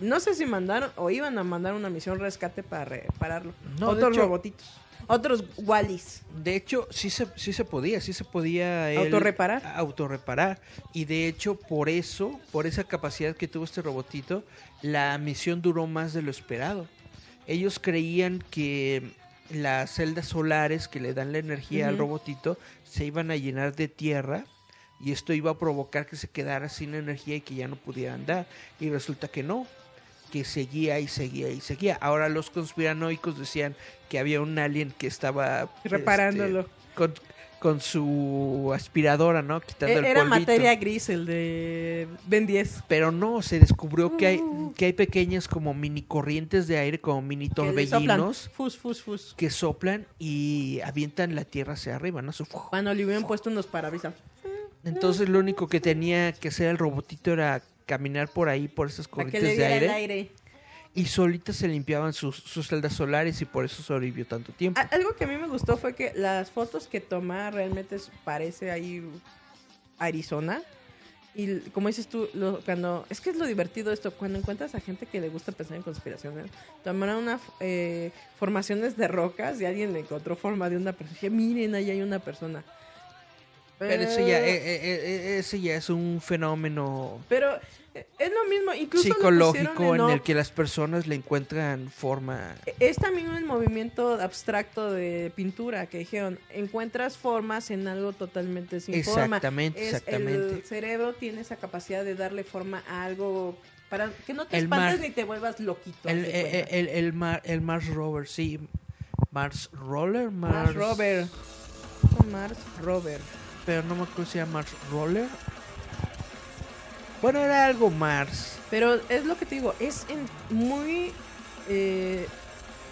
No sé si mandaron o iban a mandar una misión rescate para repararlo. No, Otros hecho- robotitos. Otros Wallis. De hecho, sí se, sí se podía, sí se podía ¿Autorreparar? autorreparar. Y de hecho, por eso, por esa capacidad que tuvo este robotito, la misión duró más de lo esperado. Ellos creían que las celdas solares que le dan la energía al robotito se iban a llenar de tierra y esto iba a provocar que se quedara sin energía y que ya no pudiera andar. Y resulta que no, que seguía y seguía y seguía. Ahora los conspiranoicos decían que había un alien que estaba Reparándolo. este, con, con su aspiradora, ¿no? Quitando el E- Era polvito. materia gris el de Ben 10. Pero no, se descubrió que hay, que hay pequeñas como mini corrientes de aire, como mini Que torbellinos Fus, fus, fus. que soplan y avientan la tierra hacia arriba, ¿no? Su- Cuando le hubieran puesto unos parabrisas. Entonces lo único que tenía que hacer el robotito era caminar por ahí, por esas que corrientes de aire, el aire. Y solitas se limpiaban sus, sus celdas solares y por eso sobrevivió tanto tiempo. Algo que a mí me gustó fue que las fotos que toma realmente parece ahí Arizona. Y como dices tú, lo- cuando es que es lo divertido esto, cuando encuentras a gente que le gusta pensar en conspiraciones, tomaron una eh, formaciones de rocas y alguien le encontró forma de una persona. Dije, miren, ahí hay una persona. Pero eso ya, Eh, eh, eh, eh, ese ya es un fenómeno Pero eh, es lo mismo, incluso psicológico en en el que las personas le encuentran forma. Es también un movimiento abstracto de pintura que dijeron, encuentras formas en algo totalmente sin forma. Exactamente, Es- exactamente. El cerebro tiene esa capacidad de darle forma a algo para que no te El espantes mar- ni te vuelvas loquito. El, el Mar- el Mars Rover, sí. Mars Roller, Mars, Mars Rover. Mars Rover. Pero no me acuerdo si era Mars Roller. Bueno, era algo Mars. Pero es lo que te digo, es en- muy eh,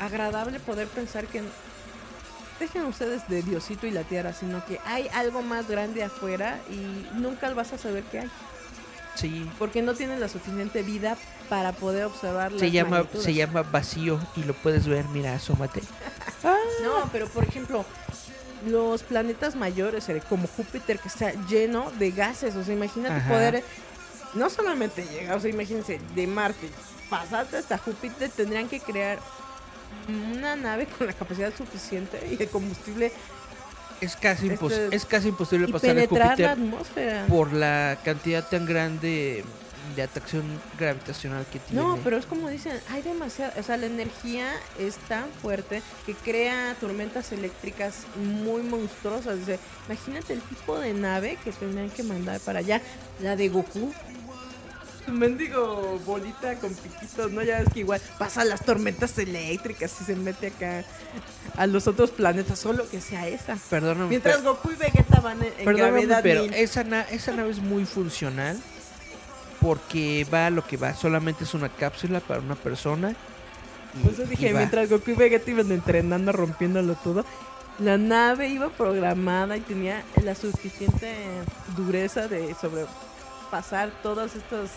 agradable poder pensar que dejen ustedes de Diosito y la Tierra, sino que hay algo más grande afuera y nunca vas a saber qué hay. Sí. Porque no tienen la suficiente vida para poder observar Se llama, magnitudes. se llama vacío y lo puedes ver, mira, asómate. No, pero por ejemplo, los planetas mayores, eh, como Júpiter, que está lleno de gases. O sea, imagínate Ajá. poder. No solamente llegar, o sea, imagínense, de Marte, pasarte hasta Júpiter, tendrían que crear una nave con la capacidad suficiente y de combustible Es casi, impos- Este, es casi imposible pasar de penetrar la Júpiter atmósfera. por la cantidad tan grande de atracción gravitacional que tiene. No, pero es como dicen, hay demasiada, o sea, la energía es tan fuerte que crea tormentas eléctricas muy monstruosas. Dice, imagínate el tipo de nave que tendrían que mandar para allá, la de Goku. Un mendigo bolita con piquitos, ¿no? Ya ves que igual pasa las tormentas eléctricas y se mete acá a los otros planetas, solo que sea esa. Perdóname, Mientras pero- Goku y Vegeta van en, en Perdóname, gravedad pero mil. esa, na- esa nave es muy funcional porque va a lo que va. Solamente es una cápsula para una persona. y- Por eso y dije, mientras Goku y Vegeta iban entrenando, rompiéndolo todo, la nave iba programada y tenía la suficiente dureza de sobrepasar todas estas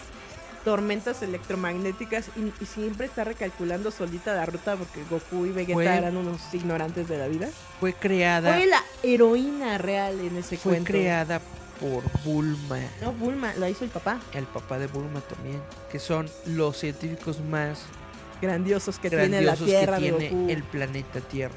tormentas electromagnéticas y, y siempre está recalculando solita la ruta porque Goku y Vegeta Fue- eran unos ignorantes de la vida. Fue creada, Fue la heroína real en ese fue cuento. creada por Bulma. No, Bulma, la hizo el papá. El papá de Bulma también. Que son los científicos más Grandiosos que tiene la grandiosos Tierra que tiene Goku. el planeta Tierra.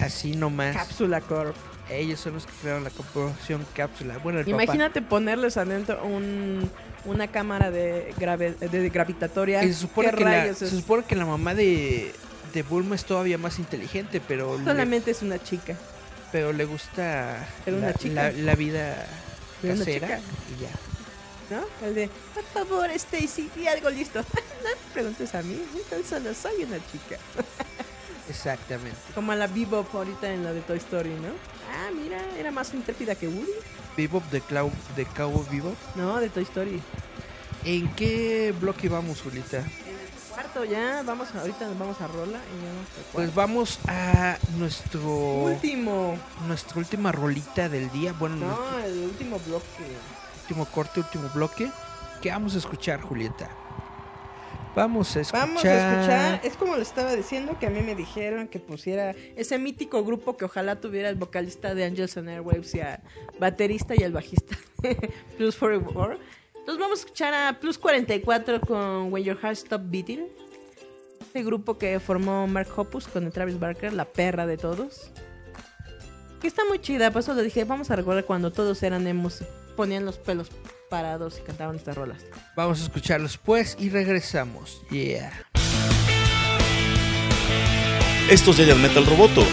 Así nomás. Cápsula Corp. Ellos son los que crearon la corporación Cápsula. Bueno, el papá. Imagínate ponerles adentro un, una cámara de, grave, de gravitatoria. Se supone, ¿Qué que la, se supone que la mamá de, de Bulma es todavía más inteligente, pero le, Solamente es una chica. pero le gusta una la, chica. la- la vida casera y ya. ¿No? El de, por favor, Stacy, y algo listo. no me preguntes a mí, tan solo soy una chica. Exactamente. Como a la Bebop ahorita en la de Toy Story, ¿no? Ah, mira, era más intrépida que Woody. Bebop de, Clau, de Cowboy Bebop. No, de Toy Story. ¿En qué bloque vamos, Julita? Cuarto ya, vamos, ahorita nos vamos a Rola y ya vamos al Pues vamos a nuestro Último. nuestra última rolita del día. Bueno, No, nuestro el último bloque. último corte, último bloque. ¿Qué vamos a escuchar, Julieta? Vamos a escuchar. Vamos a escuchar, es como le estaba diciendo que a mí me dijeron que pusiera ese mítico grupo que ojalá tuviera el vocalista de Angels and Airwaves y al baterista y al bajista Plus 44. Entonces vamos a escuchar a Plus 44 con When Your Heart Stop Beating. Este grupo que formó Mark Hoppus con el Travis Barker, la perra de todos. Que está muy chida, por eso le dije, vamos a recordar cuando todos eran emos, ponían los pelos parados y cantaban estas rolas. Vamos a escucharlos pues y regresamos. Yeah. Esto es Metal Roboto.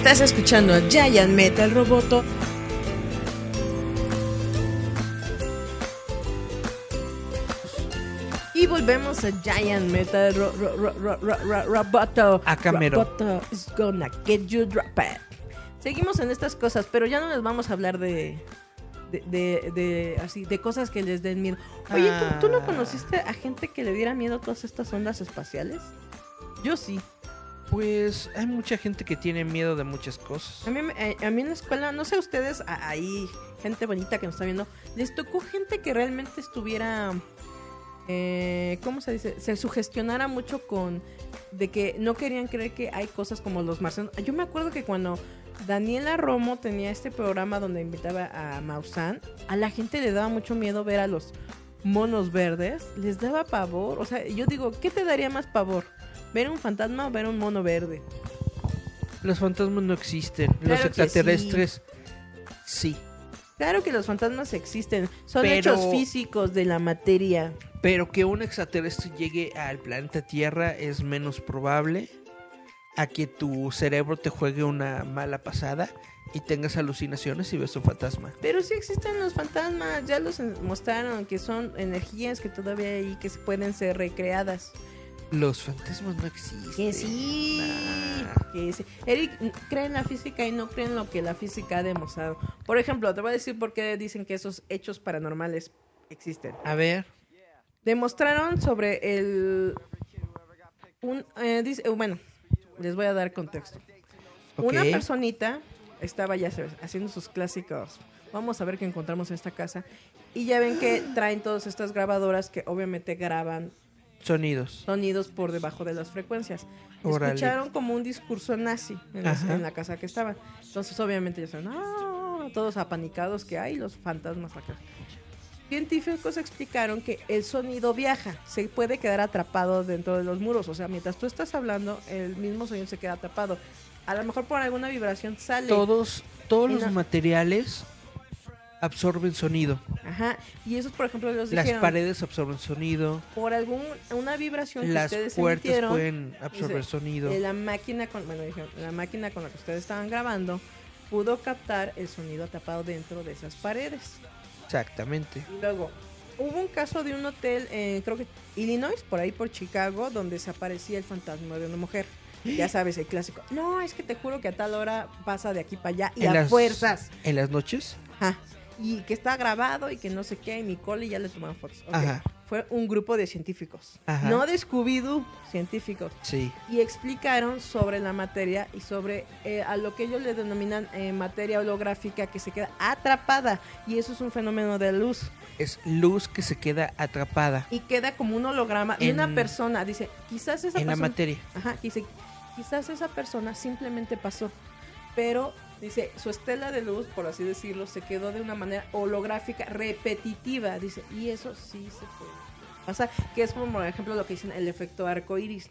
Estás escuchando a Giant Metal Roboto. Y volvemos a Giant Metal ro- ro- ro- ro- ro- ro- Roboto. Acá mero. Roboto is gonna get you drop it. Seguimos en estas cosas, pero ya no les vamos a hablar de. De, de, de- así, de cosas que les den miedo. Oye, ¿tú, tú no Ah. conociste a gente que le diera miedo a todas estas ondas espaciales? Yo sí. Pues hay mucha gente que tiene miedo de muchas cosas. A mí, eh, a mí en la escuela, no sé ustedes, ahí, gente bonita que nos está viendo, les tocó gente que realmente estuviera, eh, ¿cómo se dice? Se sugestionara mucho con, de que no querían creer que hay cosas como los marcianos. Yo me acuerdo que cuando Daniela Romo tenía este programa donde invitaba a Maussan, a la gente le daba mucho miedo ver a los monos verdes, les daba pavor. O sea, yo digo, ¿qué te daría más pavor? ¿Ver un fantasma o ver un mono verde? Los fantasmas no existen. Los Claro extraterrestres sí. Claro que los fantasmas existen, son Pero- hechos físicos de la materia. Pero que un extraterrestre llegue al planeta Tierra es menos probable a que tu cerebro te juegue una mala pasada y tengas alucinaciones y ves un fantasma. Pero sí existen los fantasmas, ya los mostraron que son energías que todavía hay que pueden ser recreadas. Los fantasmas no existen. Que sí, que sí. Eric cree en la física y no cree en lo que la física ha demostrado. Por ejemplo, te voy a decir por qué dicen que esos hechos paranormales existen. A ver. Demostraron sobre el... Un, eh, dice, eh, bueno, les voy a dar contexto. Una personita estaba ya sabes, haciendo sus clásicos. Vamos a ver qué encontramos en esta casa. Y ya ven que traen todas estas grabadoras que obviamente graban Sonidos. sonidos por debajo de las frecuencias. Escucharon como un discurso nazi en, la casa que estaban. Entonces obviamente ya están "Ah", todos apanicados que hay los fantasmas acá. Científicos explicaron que el sonido viaja, se puede quedar atrapado dentro de los muros. O sea, mientras tú estás hablando, el mismo sonido se queda atrapado. A lo mejor por alguna vibración sale. Todos, todos los materiales absorben sonido. Ajá. Y eso, por ejemplo, los Las dijeron. paredes absorben sonido. por algún una vibración que Las ustedes puertas pueden absorber dice, sonido. eh, la máquina con bueno dijeron, la máquina con la que ustedes estaban grabando pudo captar el sonido atrapado dentro de esas paredes. Exactamente. Y luego hubo un caso de un hotel en creo que Illinois, por ahí por Chicago, donde se aparecía el fantasma de una mujer. Ya sabes, el clásico. No, es que te juro que a tal hora pasa de aquí para allá y a las- fuerzas. En las noches. Ajá. Y que está grabado y que no sé qué, y Nicole y ya le tomaron fotos. Ok. Ajá. Fue un grupo de científicos. Ajá. No de Scooby-Doo, científicos. Sí. Y explicaron sobre la materia y sobre eh, a lo que ellos le denominan eh, materia holográfica que se queda atrapada. Y eso es un fenómeno de luz. Es luz que se queda atrapada Y queda como un holograma de una En- persona. Dice, quizás esa en la persona... materia. Ajá, dice, quizás esa persona simplemente pasó, pero dice, su estela de luz, por así decirlo, se quedó de una manera holográfica, repetitiva, dice, y eso sí se puede pasar, que es como, por ejemplo, lo que dicen el efecto arco iris.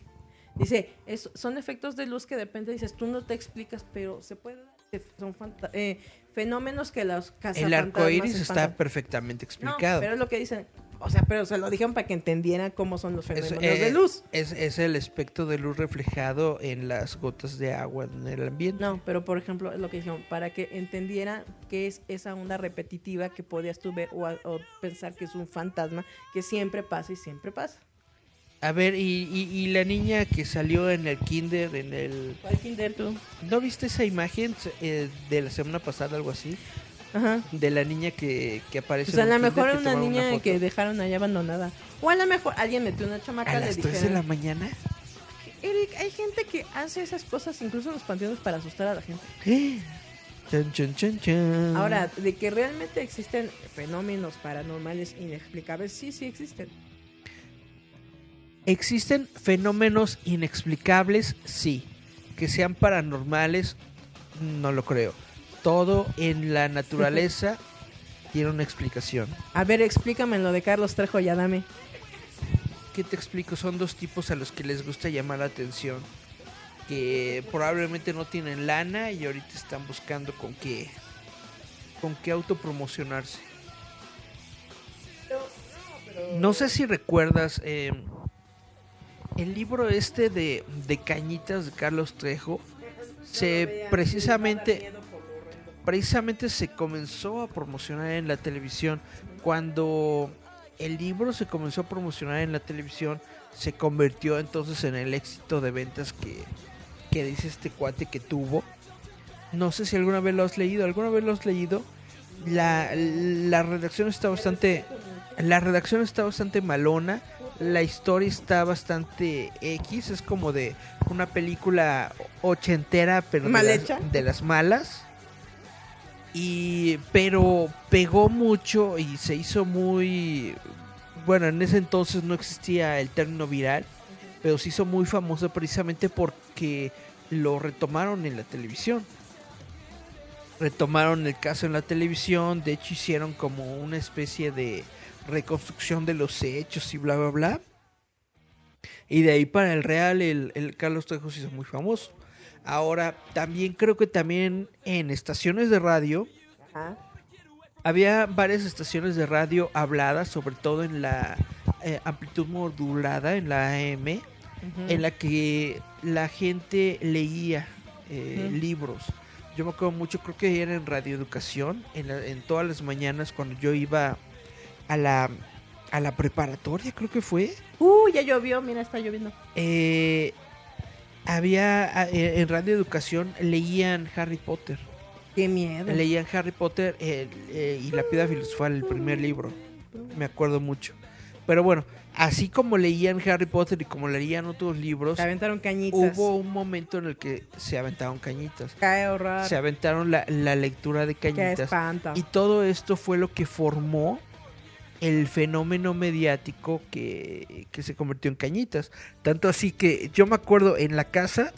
Dice, es- son efectos de luz que de repente dices, tú no te explicas, pero se puede dar. Son eh, fenómenos que los El cazafantasmas arco iris está perfectamente No, explicado. pero es lo que dicen. O sea, pero se lo dijeron para que entendieran cómo son los Es, fenómenos eh, de luz. Es, es el espectro de luz reflejado en las gotas de agua en el ambiente. No, pero por ejemplo, es lo que dijeron, para que entendieran qué es esa onda repetitiva que podías tú ver o, o pensar que es un fantasma que siempre pasa y siempre pasa. A ver, y, y, y la niña que salió en el kinder, en el... ¿Cuál kinder tú? ¿No viste esa imagen eh, de la semana pasada, algo así? Ajá. De la niña que, que aparece O sea, a lo mejor una niña foto. que dejaron ahí abandonada. O a lo mejor alguien metió una chamaca ¿A le las 3 de dijeron... la mañana? Eric, hay gente que hace esas cosas incluso en los panteones para asustar a la gente. Ahora, de que realmente existen fenómenos paranormales inexplicables, sí, sí existen. ¿Existen fenómenos inexplicables? Sí. Que sean paranormales, no lo creo. Todo en la naturaleza tiene una explicación. A ver, explícame lo de Carlos Trejo y Adame. ¿Qué te explico? Son dos tipos a los que les gusta llamar la atención. Que probablemente no tienen lana y ahorita están buscando con qué, con qué autopromocionarse. No sé si recuerdas eh, el libro este de, de Cañitas de Carlos Trejo. se precisamente precisamente se comenzó a promocionar en la televisión. Cuando el libro se comenzó a promocionar en la televisión se convirtió entonces en el éxito de ventas que, que dice este cuate que tuvo. No sé si alguna vez lo has leído. Alguna vez lo has leído la, la redacción está bastante la redacción está bastante malona. La historia está bastante X. Es como de una película ochentera pero de ¿Mal las- hecha? de las malas y pero pegó mucho y se hizo muy bueno en ese entonces no existía el término viral pero se hizo muy famoso precisamente porque lo retomaron en la televisión. Retomaron el caso en la televisión de hecho hicieron como una especie de reconstrucción de los hechos y bla bla bla. Y de ahí para el real el, el Carlos Trejo se hizo muy famoso ahora también creo que también en estaciones de radio había varias estaciones de radio habladas, sobre todo en la eh, amplitud modulada, en la AM, en la que la gente leía eh, libros. Yo me acuerdo mucho, creo que era en Radio Educación, en, la- en todas las mañanas cuando yo iba a la, a la preparatoria, creo que fue. Uh, ya llovió, mira, está lloviendo. eh, había a- eh, en Radio Educación leían Harry Potter. Qué miedo. Leían Harry Potter eh, y la piedra filosofal, el primer libro. Me acuerdo mucho. Pero bueno, así como leían Harry Potter y como leían otros libros, Se aventaron cañitas. hubo un momento en el que se aventaron cañitas. Cae horror. Se aventaron la, la lectura de Qué cañitas. espanto. Y todo esto fue lo que formó el fenómeno mediático que, que se convirtió en cañitas. Tanto así que yo me acuerdo en la casa,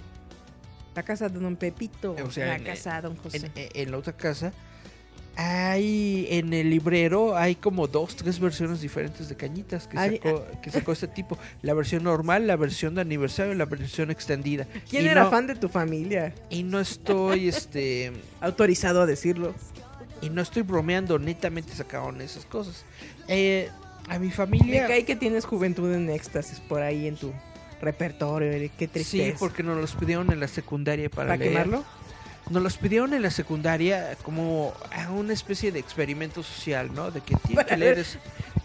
La casa de Don Pepito. O sea, la en- casa de Don José. en, en la otra casa, hay en el librero hay como dos, tres versiones diferentes de cañitas que, Ay, sacó, que sacó este tipo. La versión normal, la versión de aniversario y la versión extendida. ¿Quién Y era no- fan de tu familia? Y no estoy, este... Autorizado a decirlo. Y no estoy bromeando, netamente sacaron esas cosas. Eh, a mi Me familia... cae que tienes juventud en éxtasis por ahí en tu repertorio. Eric, Qué Sí, tristeza. porque nos los pidieron en la secundaria para, ¿Para leer. quemarlo? Nos los pidieron en la secundaria como a una especie de experimento social, ¿no? De que tienen que leer, es-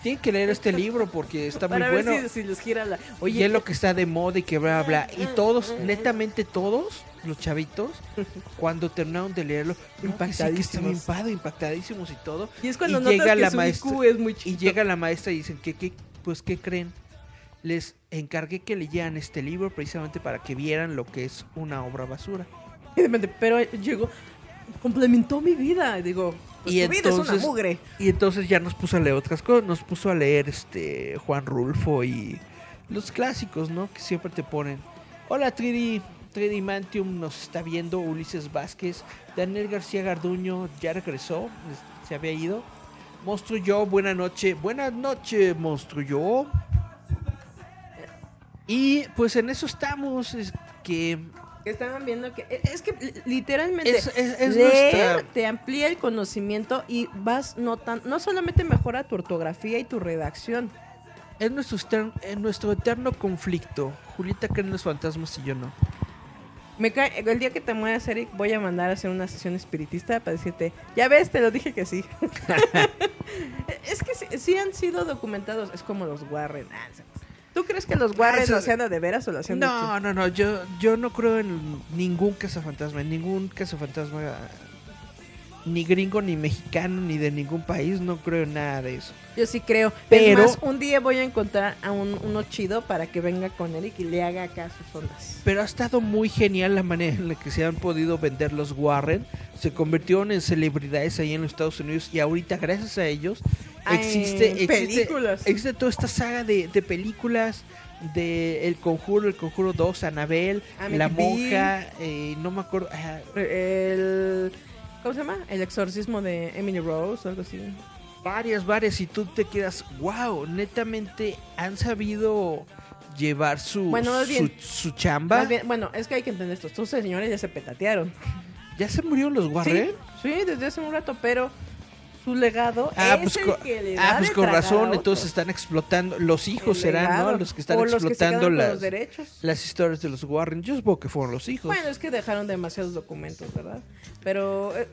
tienen que leer este libro porque está muy Para ver bueno. si, si les gira la... Oye, es lo que está de moda y que bla, bla. Y todos, netamente todos, los chavitos, cuando terminaron de leerlo, que sí, que está bien Impactadísimos. y todo. Y es cuando y notas llega que la su maestra IQ es muy y llega la maestra y dicen que, que pues qué creen les encargué que leyeran este libro precisamente para que vieran lo que es una obra basura Y de repente, Pero llegó... Complementó mi vida. Digo, pues y tu vida es una entonces mugre. y entonces ya nos puso a leer otras cosas nos puso a leer este Juan Rulfo y los clásicos no que siempre te ponen hola 3D 3D Mantium nos está viendo Ulises Vázquez Daniel García Garduño ya regresó se había ido Monstruo Yo buena noche buenas noches Monstruo Yo y pues en eso estamos es Que estaban viendo que... e, Es que literalmente... Es- es- es leer nuestra- te amplía el conocimiento y vas notando... No solamente mejora tu ortografía y tu redacción. es nuestro, eter- es nuestro eterno conflicto Julieta cree en los fantasmas y yo no Me cae, el día que te mueras, Eric, voy a mandar a hacer una sesión espiritista para decirte, ya ves, te lo dije que sí. es que sí, sí han sido documentados, es como los Warren. Ah, ¿Tú crees que los Warren eso- lo hacían de veras o lo hacían de No, no, no, yo, yo no creo en ningún cazafantasma, en ningún cazafantasma, ni gringo, ni mexicano, ni de ningún país, no creo en nada de eso. Yo sí creo. Pero- Pero un día voy a encontrar a un, uno chido para que venga con Eric y le haga acá sus ondas. Pero ha estado muy genial la manera en la que se han podido vender los Warren. Se convirtieron en celebridades ahí en los Estados Unidos y ahorita, gracias a ellos, Ah, existe, existe, películas. existe toda esta saga de, de películas de El Conjuro, El Conjuro 2, Anabel, La. Monja, eh, no me acuerdo, El... ¿Cómo se llama? El exorcismo de Emily Rose algo así. varias, varias, y tú te quedas, wow, netamente han sabido llevar su, Bueno, su, chamba. Bien, bueno, es que hay que entender esto. Estos señores ya se petatearon. ¿Ya se murieron los Warren? Sí, sí, desde hace un rato, pero su legado Ah, es pues, el que le ah, da pues de con razón, entonces están explotando, los hijos serán, ¿no? Los que están O los explotando las, los derechos. las historias de los Warren. Yo supongo que fueron los hijos. Bueno, es que dejaron demasiados documentos, ¿verdad? Pero eh,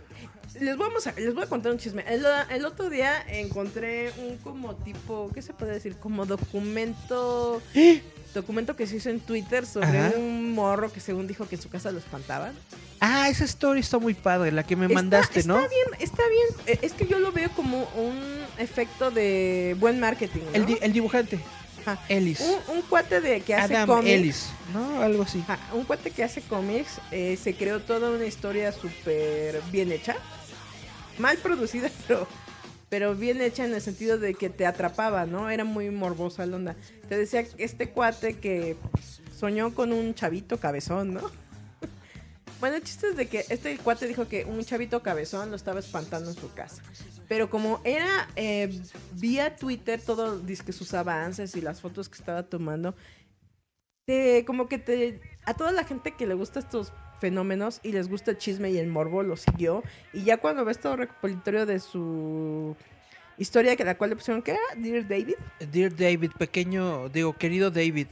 les, vamos a, les voy a contar un chisme. El, el otro día encontré un como tipo, ¿qué se puede decir? Como documento... Documento que se hizo en Twitter sobre Ajá. un morro que según dijo que en su casa lo espantaban. Ah, esa historia está muy padre, la que me Está- mandaste, está ¿no? bien, está bien. Eh, Es que yo lo veo como un efecto de buen marketing, ¿no? El, di- el dibujante. Ajá. Ellis. Un, un cuate de que hace Adam cómics. Ellis, ¿no? Algo así. Ajá, un cuate que hace cómics, eh, se creó toda una historia súper bien hecha. Mal producida, pero, pero bien hecha en el sentido de que te atrapaba, ¿no? Era muy morbosa la onda. Te decía este cuate que soñó con un chavito cabezón, ¿no? Bueno, el chiste es de que este cuate dijo que un chavito cabezón lo estaba espantando en su casa. Pero como era eh, vía Twitter, todo dice que sus avances y las fotos que estaba tomando, te, como que te a toda la gente que le gusta estos fenómenos y les gusta el chisme y el morbo lo siguió y ya cuando ves todo el recopilatorio de su historia que la cual le pusieron que era Dear David Dear David, pequeño, digo, querido David,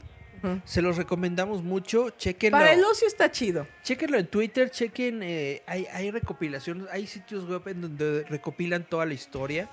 se los recomendamos mucho. Chequenlo. para el ocio está chido Chequenlo en Twitter, chequen, eh, hay, hay recopilaciones, hay sitios web en donde recopilan toda la historia.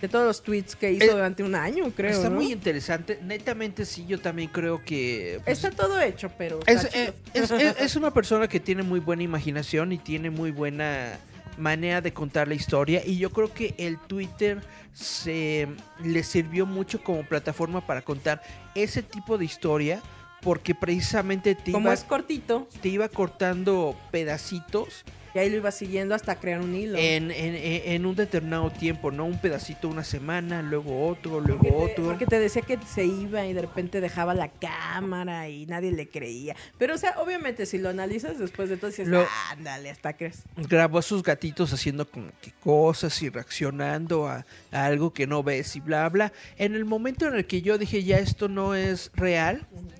De todos los tweets que hizo Eh, durante un año creo Está ¿no? muy interesante. Netamente sí, yo también creo que... pues, está todo hecho pero es, eh, es- es- es una persona que tiene muy buena imaginación y tiene muy buena manera de contar la historia y yo creo que el Twitter se le sirvió mucho como plataforma para contar ese tipo de historia porque precisamente te como iba, es cortito te iba cortando pedacitos y ahí lo iba siguiendo hasta crear un hilo en, en- en- un determinado tiempo, ¿no? Un pedacito una semana, luego otro, luego Porque te- otro. Porque te decía que se iba y de repente dejaba la cámara y nadie le creía. Pero, o sea, obviamente, si lo analizas después de todo, dices, Lo- ándale, hasta crees. grabó a sus gatitos haciendo como que cosas y reaccionando a, a algo que no ves y bla bla. En el momento en el que yo dije ya esto no es real, eh,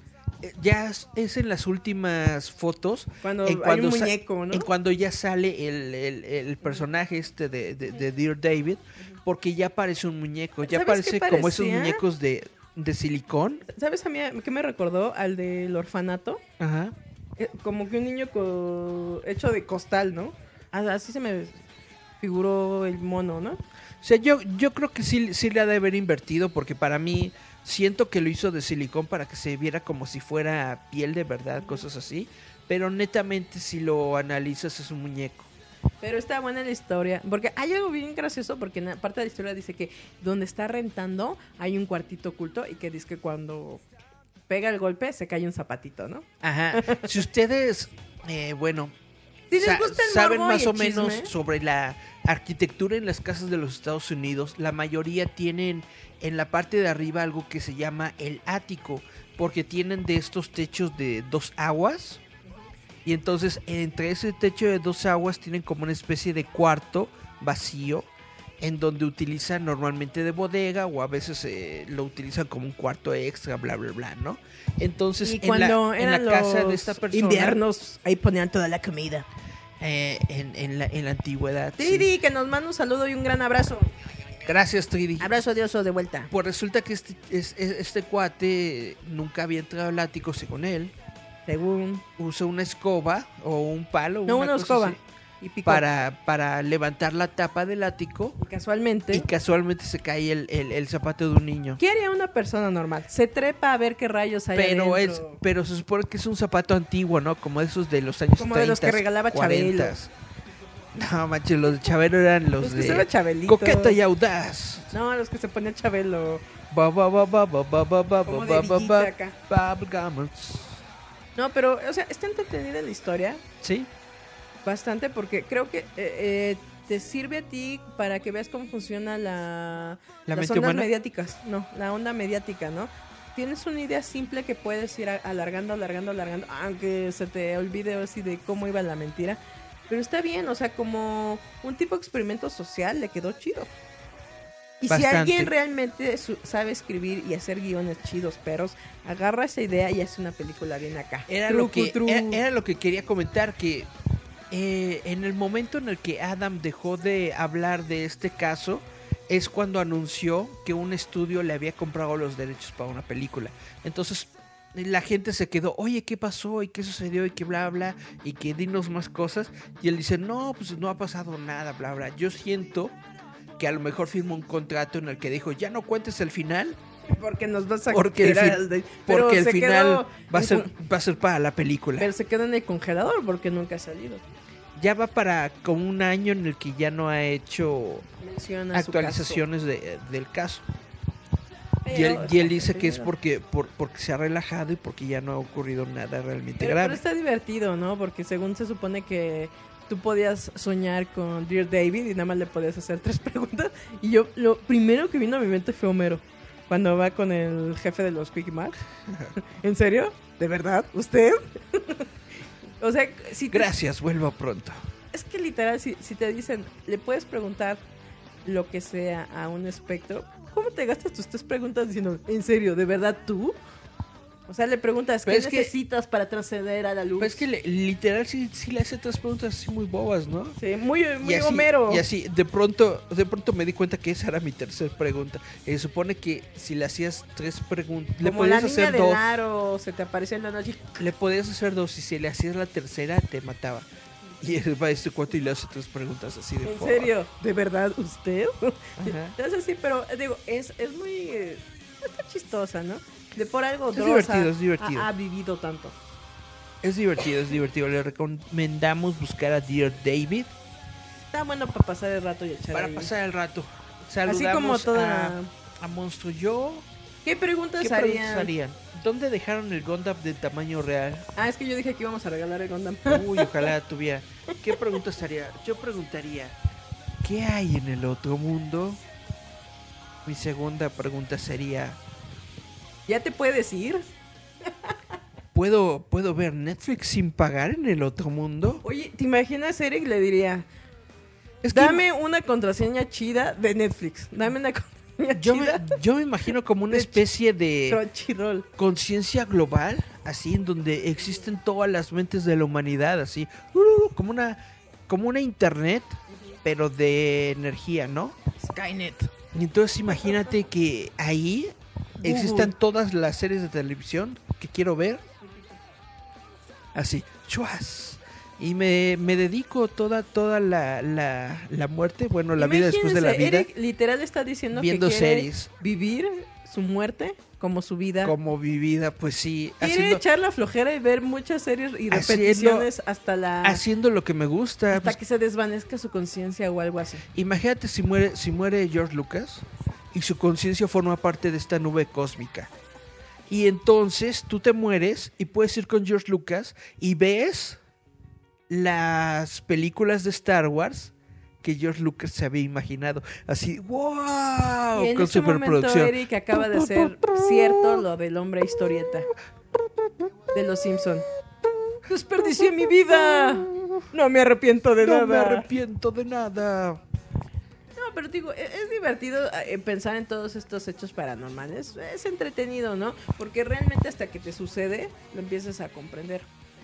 ya es, en las últimas fotos. Cuando en hay un muñeco, ¿no? En cuando ya sale el, el- el personaje este de, de- de Dear David, porque ya parece un muñeco, ya ¿Sabes qué parece como esos muñecos de, de silicón. ¿Sabes a mí qué me recordó? Al del orfanato. Ajá. Eh, Como que un niño co- hecho de costal, ¿no? Así se me figuró el mono, ¿no? O sea, yo, yo creo que sí, sí le ha de haber invertido porque para mí siento que lo hizo de silicón para que se viera como si fuera piel de verdad, cosas así. Pero netamente si lo analizas es un muñeco. Pero está buena la historia. Porque hay algo bien gracioso, porque en la parte de la historia dice que donde está rentando hay un cuartito oculto y que dice que cuando pega el golpe se cae un zapatito, ¿no? Ajá. si ustedes, eh, bueno, Si les sa- gusta el saben más o menos sobre la arquitectura en las casas de los Estados Unidos, la mayoría tienen en la parte de arriba algo que se llama el ático, porque tienen de estos techos de dos aguas. Y entonces entre ese techo de dos aguas tienen como una especie de cuarto vacío en donde utilizan normalmente de bodega o a veces eh, lo utilizan como un cuarto extra, bla, bla, bla, ¿no? Entonces Y en la, en la eran casa de esta persona... inviernos, ahí ponían toda la comida. Eh, en, en la, en la antigüedad. sí. Tridi, que nos manda un saludo y un gran abrazo. Gracias, Tridi. Abrazo de oso de vuelta. Pues resulta que este, es- es- este cuate nunca había entrado al ático según él. Según. Usa una escoba o un palo. No, una escoba. así, Y. Para, para levantar la tapa del ático. Y casualmente. Y casualmente se cae el, el- el zapato de un niño. ¿Qué haría una persona normal? Se trepa a ver qué rayos hay Pero es, pero se supone que es un zapato antiguo, ¿no? Como esos de los años Como de los que 30s, regalaba 40s. Chabelo. No, manches, los de Chabelo eran los, Los que de Chabelito. Coqueta y audaz. No, los que se ponía Chabelo. Ba, ba, ba, ba, ba, ba, ba, ba, Como ba, de ba, acá. No, pero, o sea, está entretenida la historia. Sí. Bastante, porque creo que eh, eh, te sirve a ti para que veas cómo funciona la, ¿La las ondas humana? mediáticas. No, la onda mediática, ¿no? Tienes una idea simple que puedes ir alargando, alargando, alargando, aunque se te olvide así de cómo iba la mentira. Pero está bien, o sea, como un tipo de experimento social le quedó chido. Y si Bastante. alguien realmente sabe escribir y hacer guiones chidos, peros, agarra esa idea y hace una película bien acá. Era Tru, lo, que, tru. era, era lo que quería comentar, que eh, en el momento en el que Adam dejó de hablar de este caso, es cuando anunció que un estudio le había comprado los derechos para una película. Entonces la gente se quedó, oye, ¿qué pasó? ¿Y qué sucedió? ¿Y qué bla, bla? Y que dinos más cosas. Y él dice, no, pues no ha pasado nada, bla, bla. Yo siento que a lo mejor firmó un contrato en el que dijo, ya no cuentes el final. Porque nos vas a Porque el, fin- porque el final quedó va a, ser, va a ser para la película. Pero se quedó en el congelador porque nunca ha salido. ya va para como un año en el que ya no ha hecho Menciona actualizaciones de- del caso. Y él, y dice que es porque, por- porque se ha relajado y porque ya no ha ocurrido nada realmente Pero, grave. pero está divertido, ¿no? Porque según se supone que tú podías soñar con Dear David y nada más le podías hacer tres preguntas. Y yo, lo primero que vino a mi mente fue Homero. Cuando va con el jefe de los Mart. ¿En serio? ¿De verdad? ¿Usted? o sea, si te- Gracias, vuelva pronto. Es que literal, si, si te dicen, le puedes preguntar lo que sea a un espectro, ¿cómo te gastas tus tres preguntas diciendo, en serio, de verdad tú? O sea, le preguntas, Pero ¿qué es que- necesitas para trascender a la luz? Pues es que le- literal sí, sí le hace tres preguntas así muy bobas, ¿no? Sí, muy, muy y así, Homero. Y así, de pronto, de pronto me di cuenta que esa era mi tercera pregunta. Eh, Se supone que si le hacías tres preguntas, le Como la podías niña hacer del dos. aro se te aparece en la noche. Le podías hacer dos y si le hacías la tercera te mataba. Y él va a este cuarto y le hace tres preguntas así de ¿En serio? ¿De verdad usted? Ajá. Entonces sí, pero eh, digo, es, es muy... eh, está chistosa, ¿no? De por algo Es divertido, ha- es divertido. Ha, ha vivido tanto. Es divertido, es divertido. Le recomendamos buscar a Dear David Está bueno para pasar el rato y echar para ahí. pasar el rato. Saludamos Así como toda... a, a Monstruo Yo. ¿Qué preguntas ¿Qué harían? preguntas harían? ¿Dónde dejaron el Gundam de tamaño real? Ah, es que yo dije que íbamos a regalar el Gundam. Uy, ojalá tuviera. ¿Qué preguntas haría? Yo preguntaría, ¿qué hay en el otro mundo? Mi segunda pregunta sería, ¿Ya te puedes ir? ¿puedo, ¿puedo ver Netflix sin pagar en el otro mundo? Oye, ¿te imaginas Eric le diría, Es que dame una contraseña chida de Netflix? Dame una contraseña yo me, chida yo me imagino como una especie de conciencia global, así en donde existen todas las mentes de la humanidad, así, uh, como una, como una internet, pero de energía, ¿no? Skynet. Y entonces imagínate que ahí existan todas las series de televisión que quiero ver. Así, chuas. Y me, me dedico toda, toda la, la, la muerte, bueno, la vida después de la vida, Eric literal está diciendo viendo que quiere series. vivir su muerte como su vida. como vivida, pues sí, Quiere haciendo, echar la flojera y ver muchas series y Haciendo- repeticiones hasta la haciendo lo que me gusta. hasta pues, que se desvanezca su conciencia o algo así. Imagínate si muere, si muere George Lucas y su conciencia forma parte de esta nube cósmica. Y entonces tú te mueres y puedes ir con George Lucas y ves las películas de Star Wars que George Lucas se había imaginado. Así, wow, y en con este momento superproducción. Eric acaba de hacer cierto lo del hombre historieta de los Simpson. Desperdicié mi vida. No me arrepiento de no me nada. arrepiento de nada. Pero digo, e- es, divertido eh, pensar en todos estos hechos paranormales. Es entretenido, ¿no? Porque realmente hasta que te sucede, lo empiezas a comprender.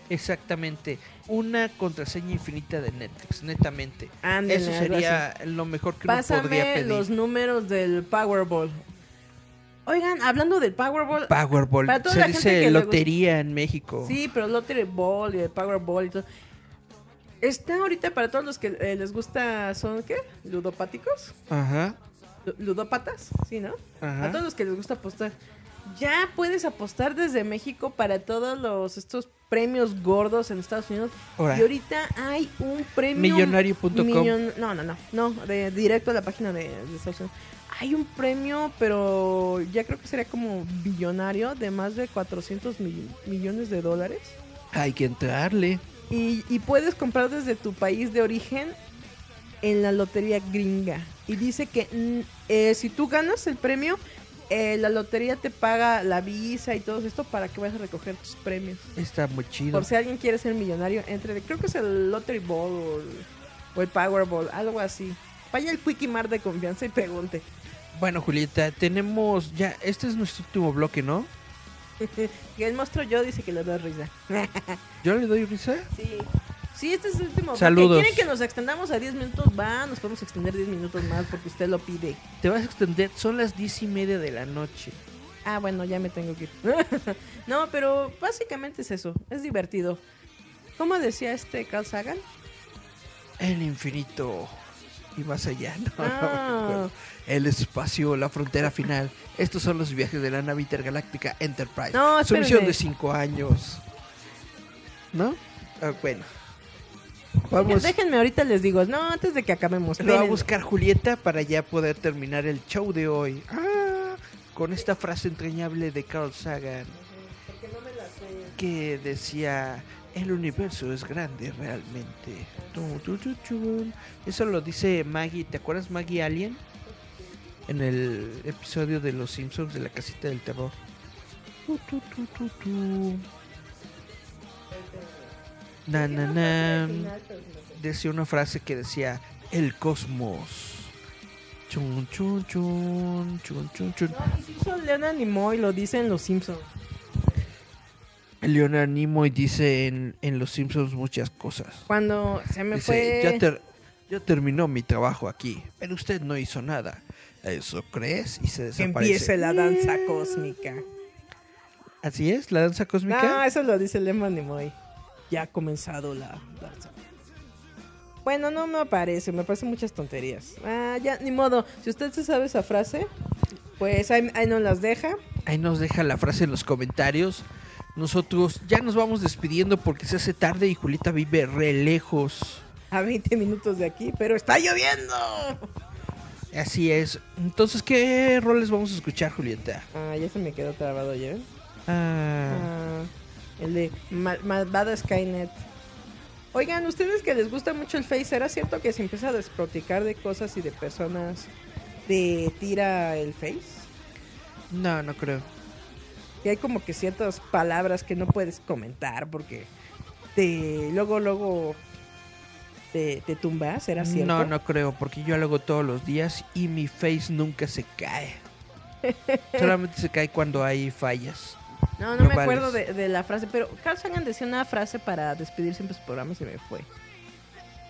Exactamente. Una contraseña infinita de Netflix, netamente. Ándale, Eso sería lo mejor que uno podría pedir. los números del Powerball. Oigan, hablando del Powerball. Powerball. Para toda Se la gente dice que lotería en México. Sí, pero Lottery Ball y el Powerball y todo. Está ahorita para todos los que eh, les gusta, ¿son qué? ¿Ludopáticos? Ajá. Lu- ¿Ludópatas? Sí, ¿no? Ajá. A todos los que les gusta apostar. Ya puedes apostar desde México para todos los estos premios gordos en Estados Unidos. Ahora. Y ahorita hay un premio Millonario.com. millon- No, no, no, no, de directo a la página de, de Estados Unidos. Hay un premio, pero ya creo que sería como billonario de más de 400 mil- millones de dólares. Hay que entrarle. Y, y puedes comprar desde tu país de origen en la lotería gringa. Y dice que mm, eh, si tú ganas el premio, eh, la lotería te paga la visa y todo esto para que vayas a recoger tus premios. Está muy chido. Por si alguien quiere ser millonario, entre, creo que es el Lottery Ball o el, o el Powerball, algo así. Vaya al Quickie Mart de confianza y pregunte. Bueno, Julieta, tenemos ya. Este es nuestro último bloque, ¿no? Que el monstruo yo dice que le da risa. ¿Yo le doy risa? sí. Sí, este es el último. Saludos. ¿Quieren que nos extendamos a 10 minutos? Va, nos podemos extender 10 minutos más porque usted lo pide. Te vas a extender, son las diez y media de la noche. Ah, bueno, ya me tengo que ir. no, pero básicamente es eso. Es divertido. ¿Cómo decía este Carl Sagan? El infinito y más allá. No, Ah. El espacio, la frontera final. Estos son los viajes de la nave intergaláctica Enterprise. No, Su misión de cinco años. ¿No? Ah, bueno. Vamos. Déjenme, ahorita les digo. No, antes de que acabemos. Lo va a buscar Julieta para ya poder terminar el show de hoy. Ah, con esta frase entrañable de Carl Sagan. Que decía, el universo es grande realmente. Eso lo dice Maggie, ¿te acuerdas Maggie Alien? En el episodio de Los Simpsons de la casita del terror. Na. Decía una frase que decía, el cosmos. Chun, chun, chun, chun, chun, chun. Hizo Leonard Nimoy, lo dice en Los Simpsons. Leonard Nimoy dice en, en Los Simpsons muchas cosas. Cuando se me Dice, fue. ya, ter- ya terminó mi trabajo aquí, pero usted no hizo nada. ¿Eso crees? Y se desaparece. empiece la danza cósmica. Así es, la danza cósmica. No, eso lo dice Leonard Nimoy. Ya ha comenzado la danza. Bueno, no me aparece, me parecen muchas tonterías. Ah, ya, ni modo. Si usted se sabe esa frase, pues ahí, ahí nos las deja. Ahí nos deja la frase en los comentarios. Nosotros ya nos vamos despidiendo porque se hace tarde y Julita vive re lejos. A 20 minutos de aquí, pero está lloviendo. Así es. Entonces, ¿qué roles vamos a escuchar, Julieta? Ah, ya se me quedó trabado ya. Ah, Ah, el de Mal- Malvada Skynet. Oigan, ustedes que les gusta mucho el Face, ¿será cierto que se empieza a desproticar de cosas y de personas de tira el Face? no, no creo. Que hay como que ciertas palabras que no puedes comentar porque te luego luego te, te tumbas, ¿será cierto? No, no creo, porque yo lo hago todos los días y mi face nunca se cae. Solamente se cae cuando hay fallas. No, no me acuerdo de, de la frase, pero Carl Sagan decía una frase para despedir siempre su programa y se me fue.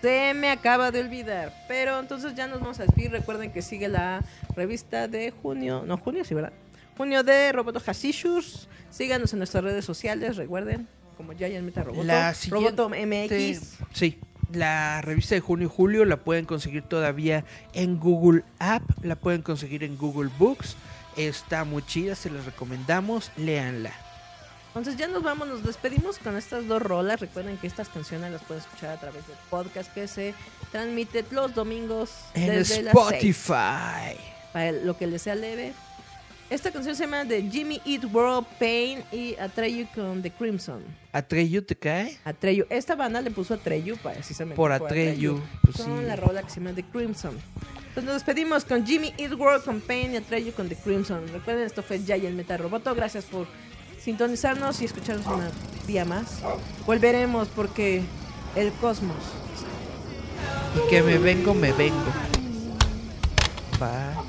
Se me acaba de olvidar. Pero entonces ya nos vamos a despedir. Recuerden que sigue la revista de junio. No, junio sí, ¿verdad? Junio de Roboto Hasishus. Síganos en nuestras redes sociales, recuerden. Como Giant Meta Roboto. La Roboto MX. Sí, la revista de junio y julio la pueden conseguir todavía en Google App, la pueden conseguir en Google Books. Está muy chida, se les recomendamos, léanla. Entonces ya nos vamos, nos despedimos con estas dos rolas. Recuerden que estas canciones las pueden escuchar a través del podcast que se transmite los domingos En desde las. Spotify. para lo que les sea leve. Esta canción se llama de Jimmy Eat World Pain y Atreyu con The Crimson. ¿Atreyu te cae? Atreyu. Esta banda le puso Atreyu precisamente. Por Atreyu, pues Con sí. la rola que se llama The Crimson. Entonces nos despedimos con Jimmy Eat World con Pain y Atreyu con The Crimson. Recuerden, esto fue Jay el Meta Roboto. Gracias por sintonizarnos y escucharnos una día más. Volveremos porque el cosmos. Y que me vengo, me vengo. Bye.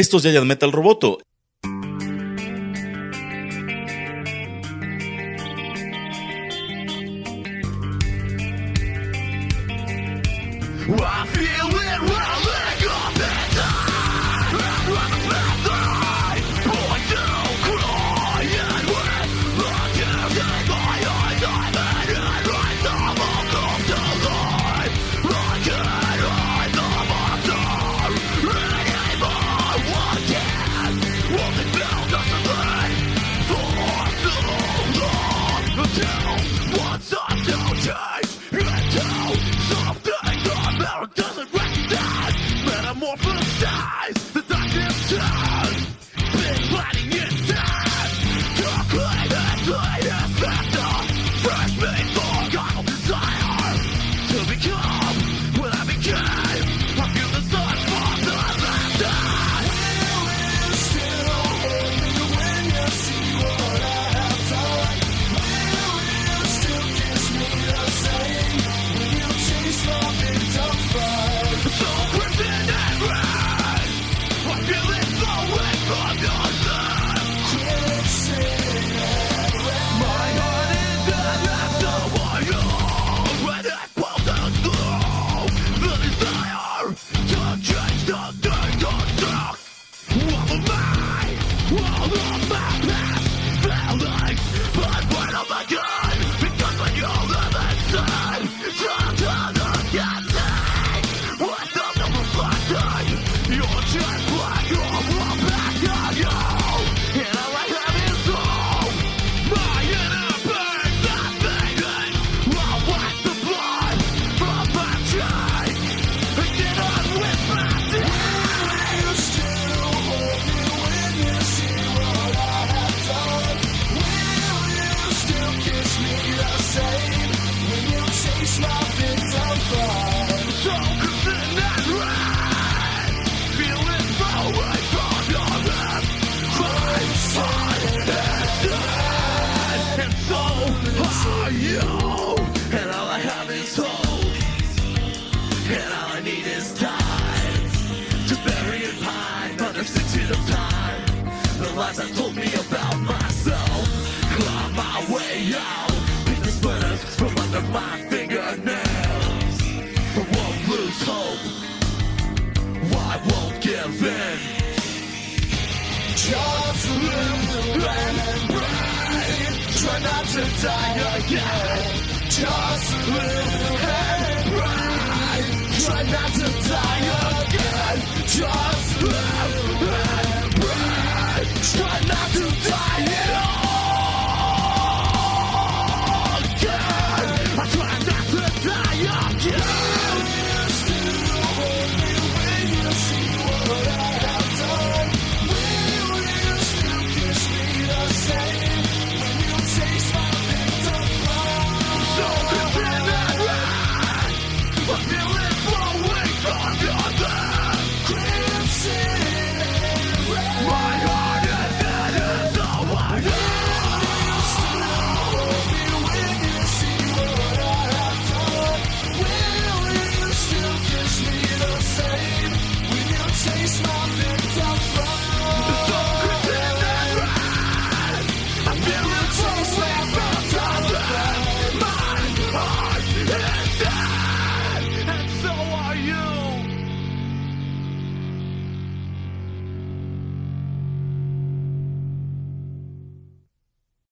Esto es Giant Metal Roboto.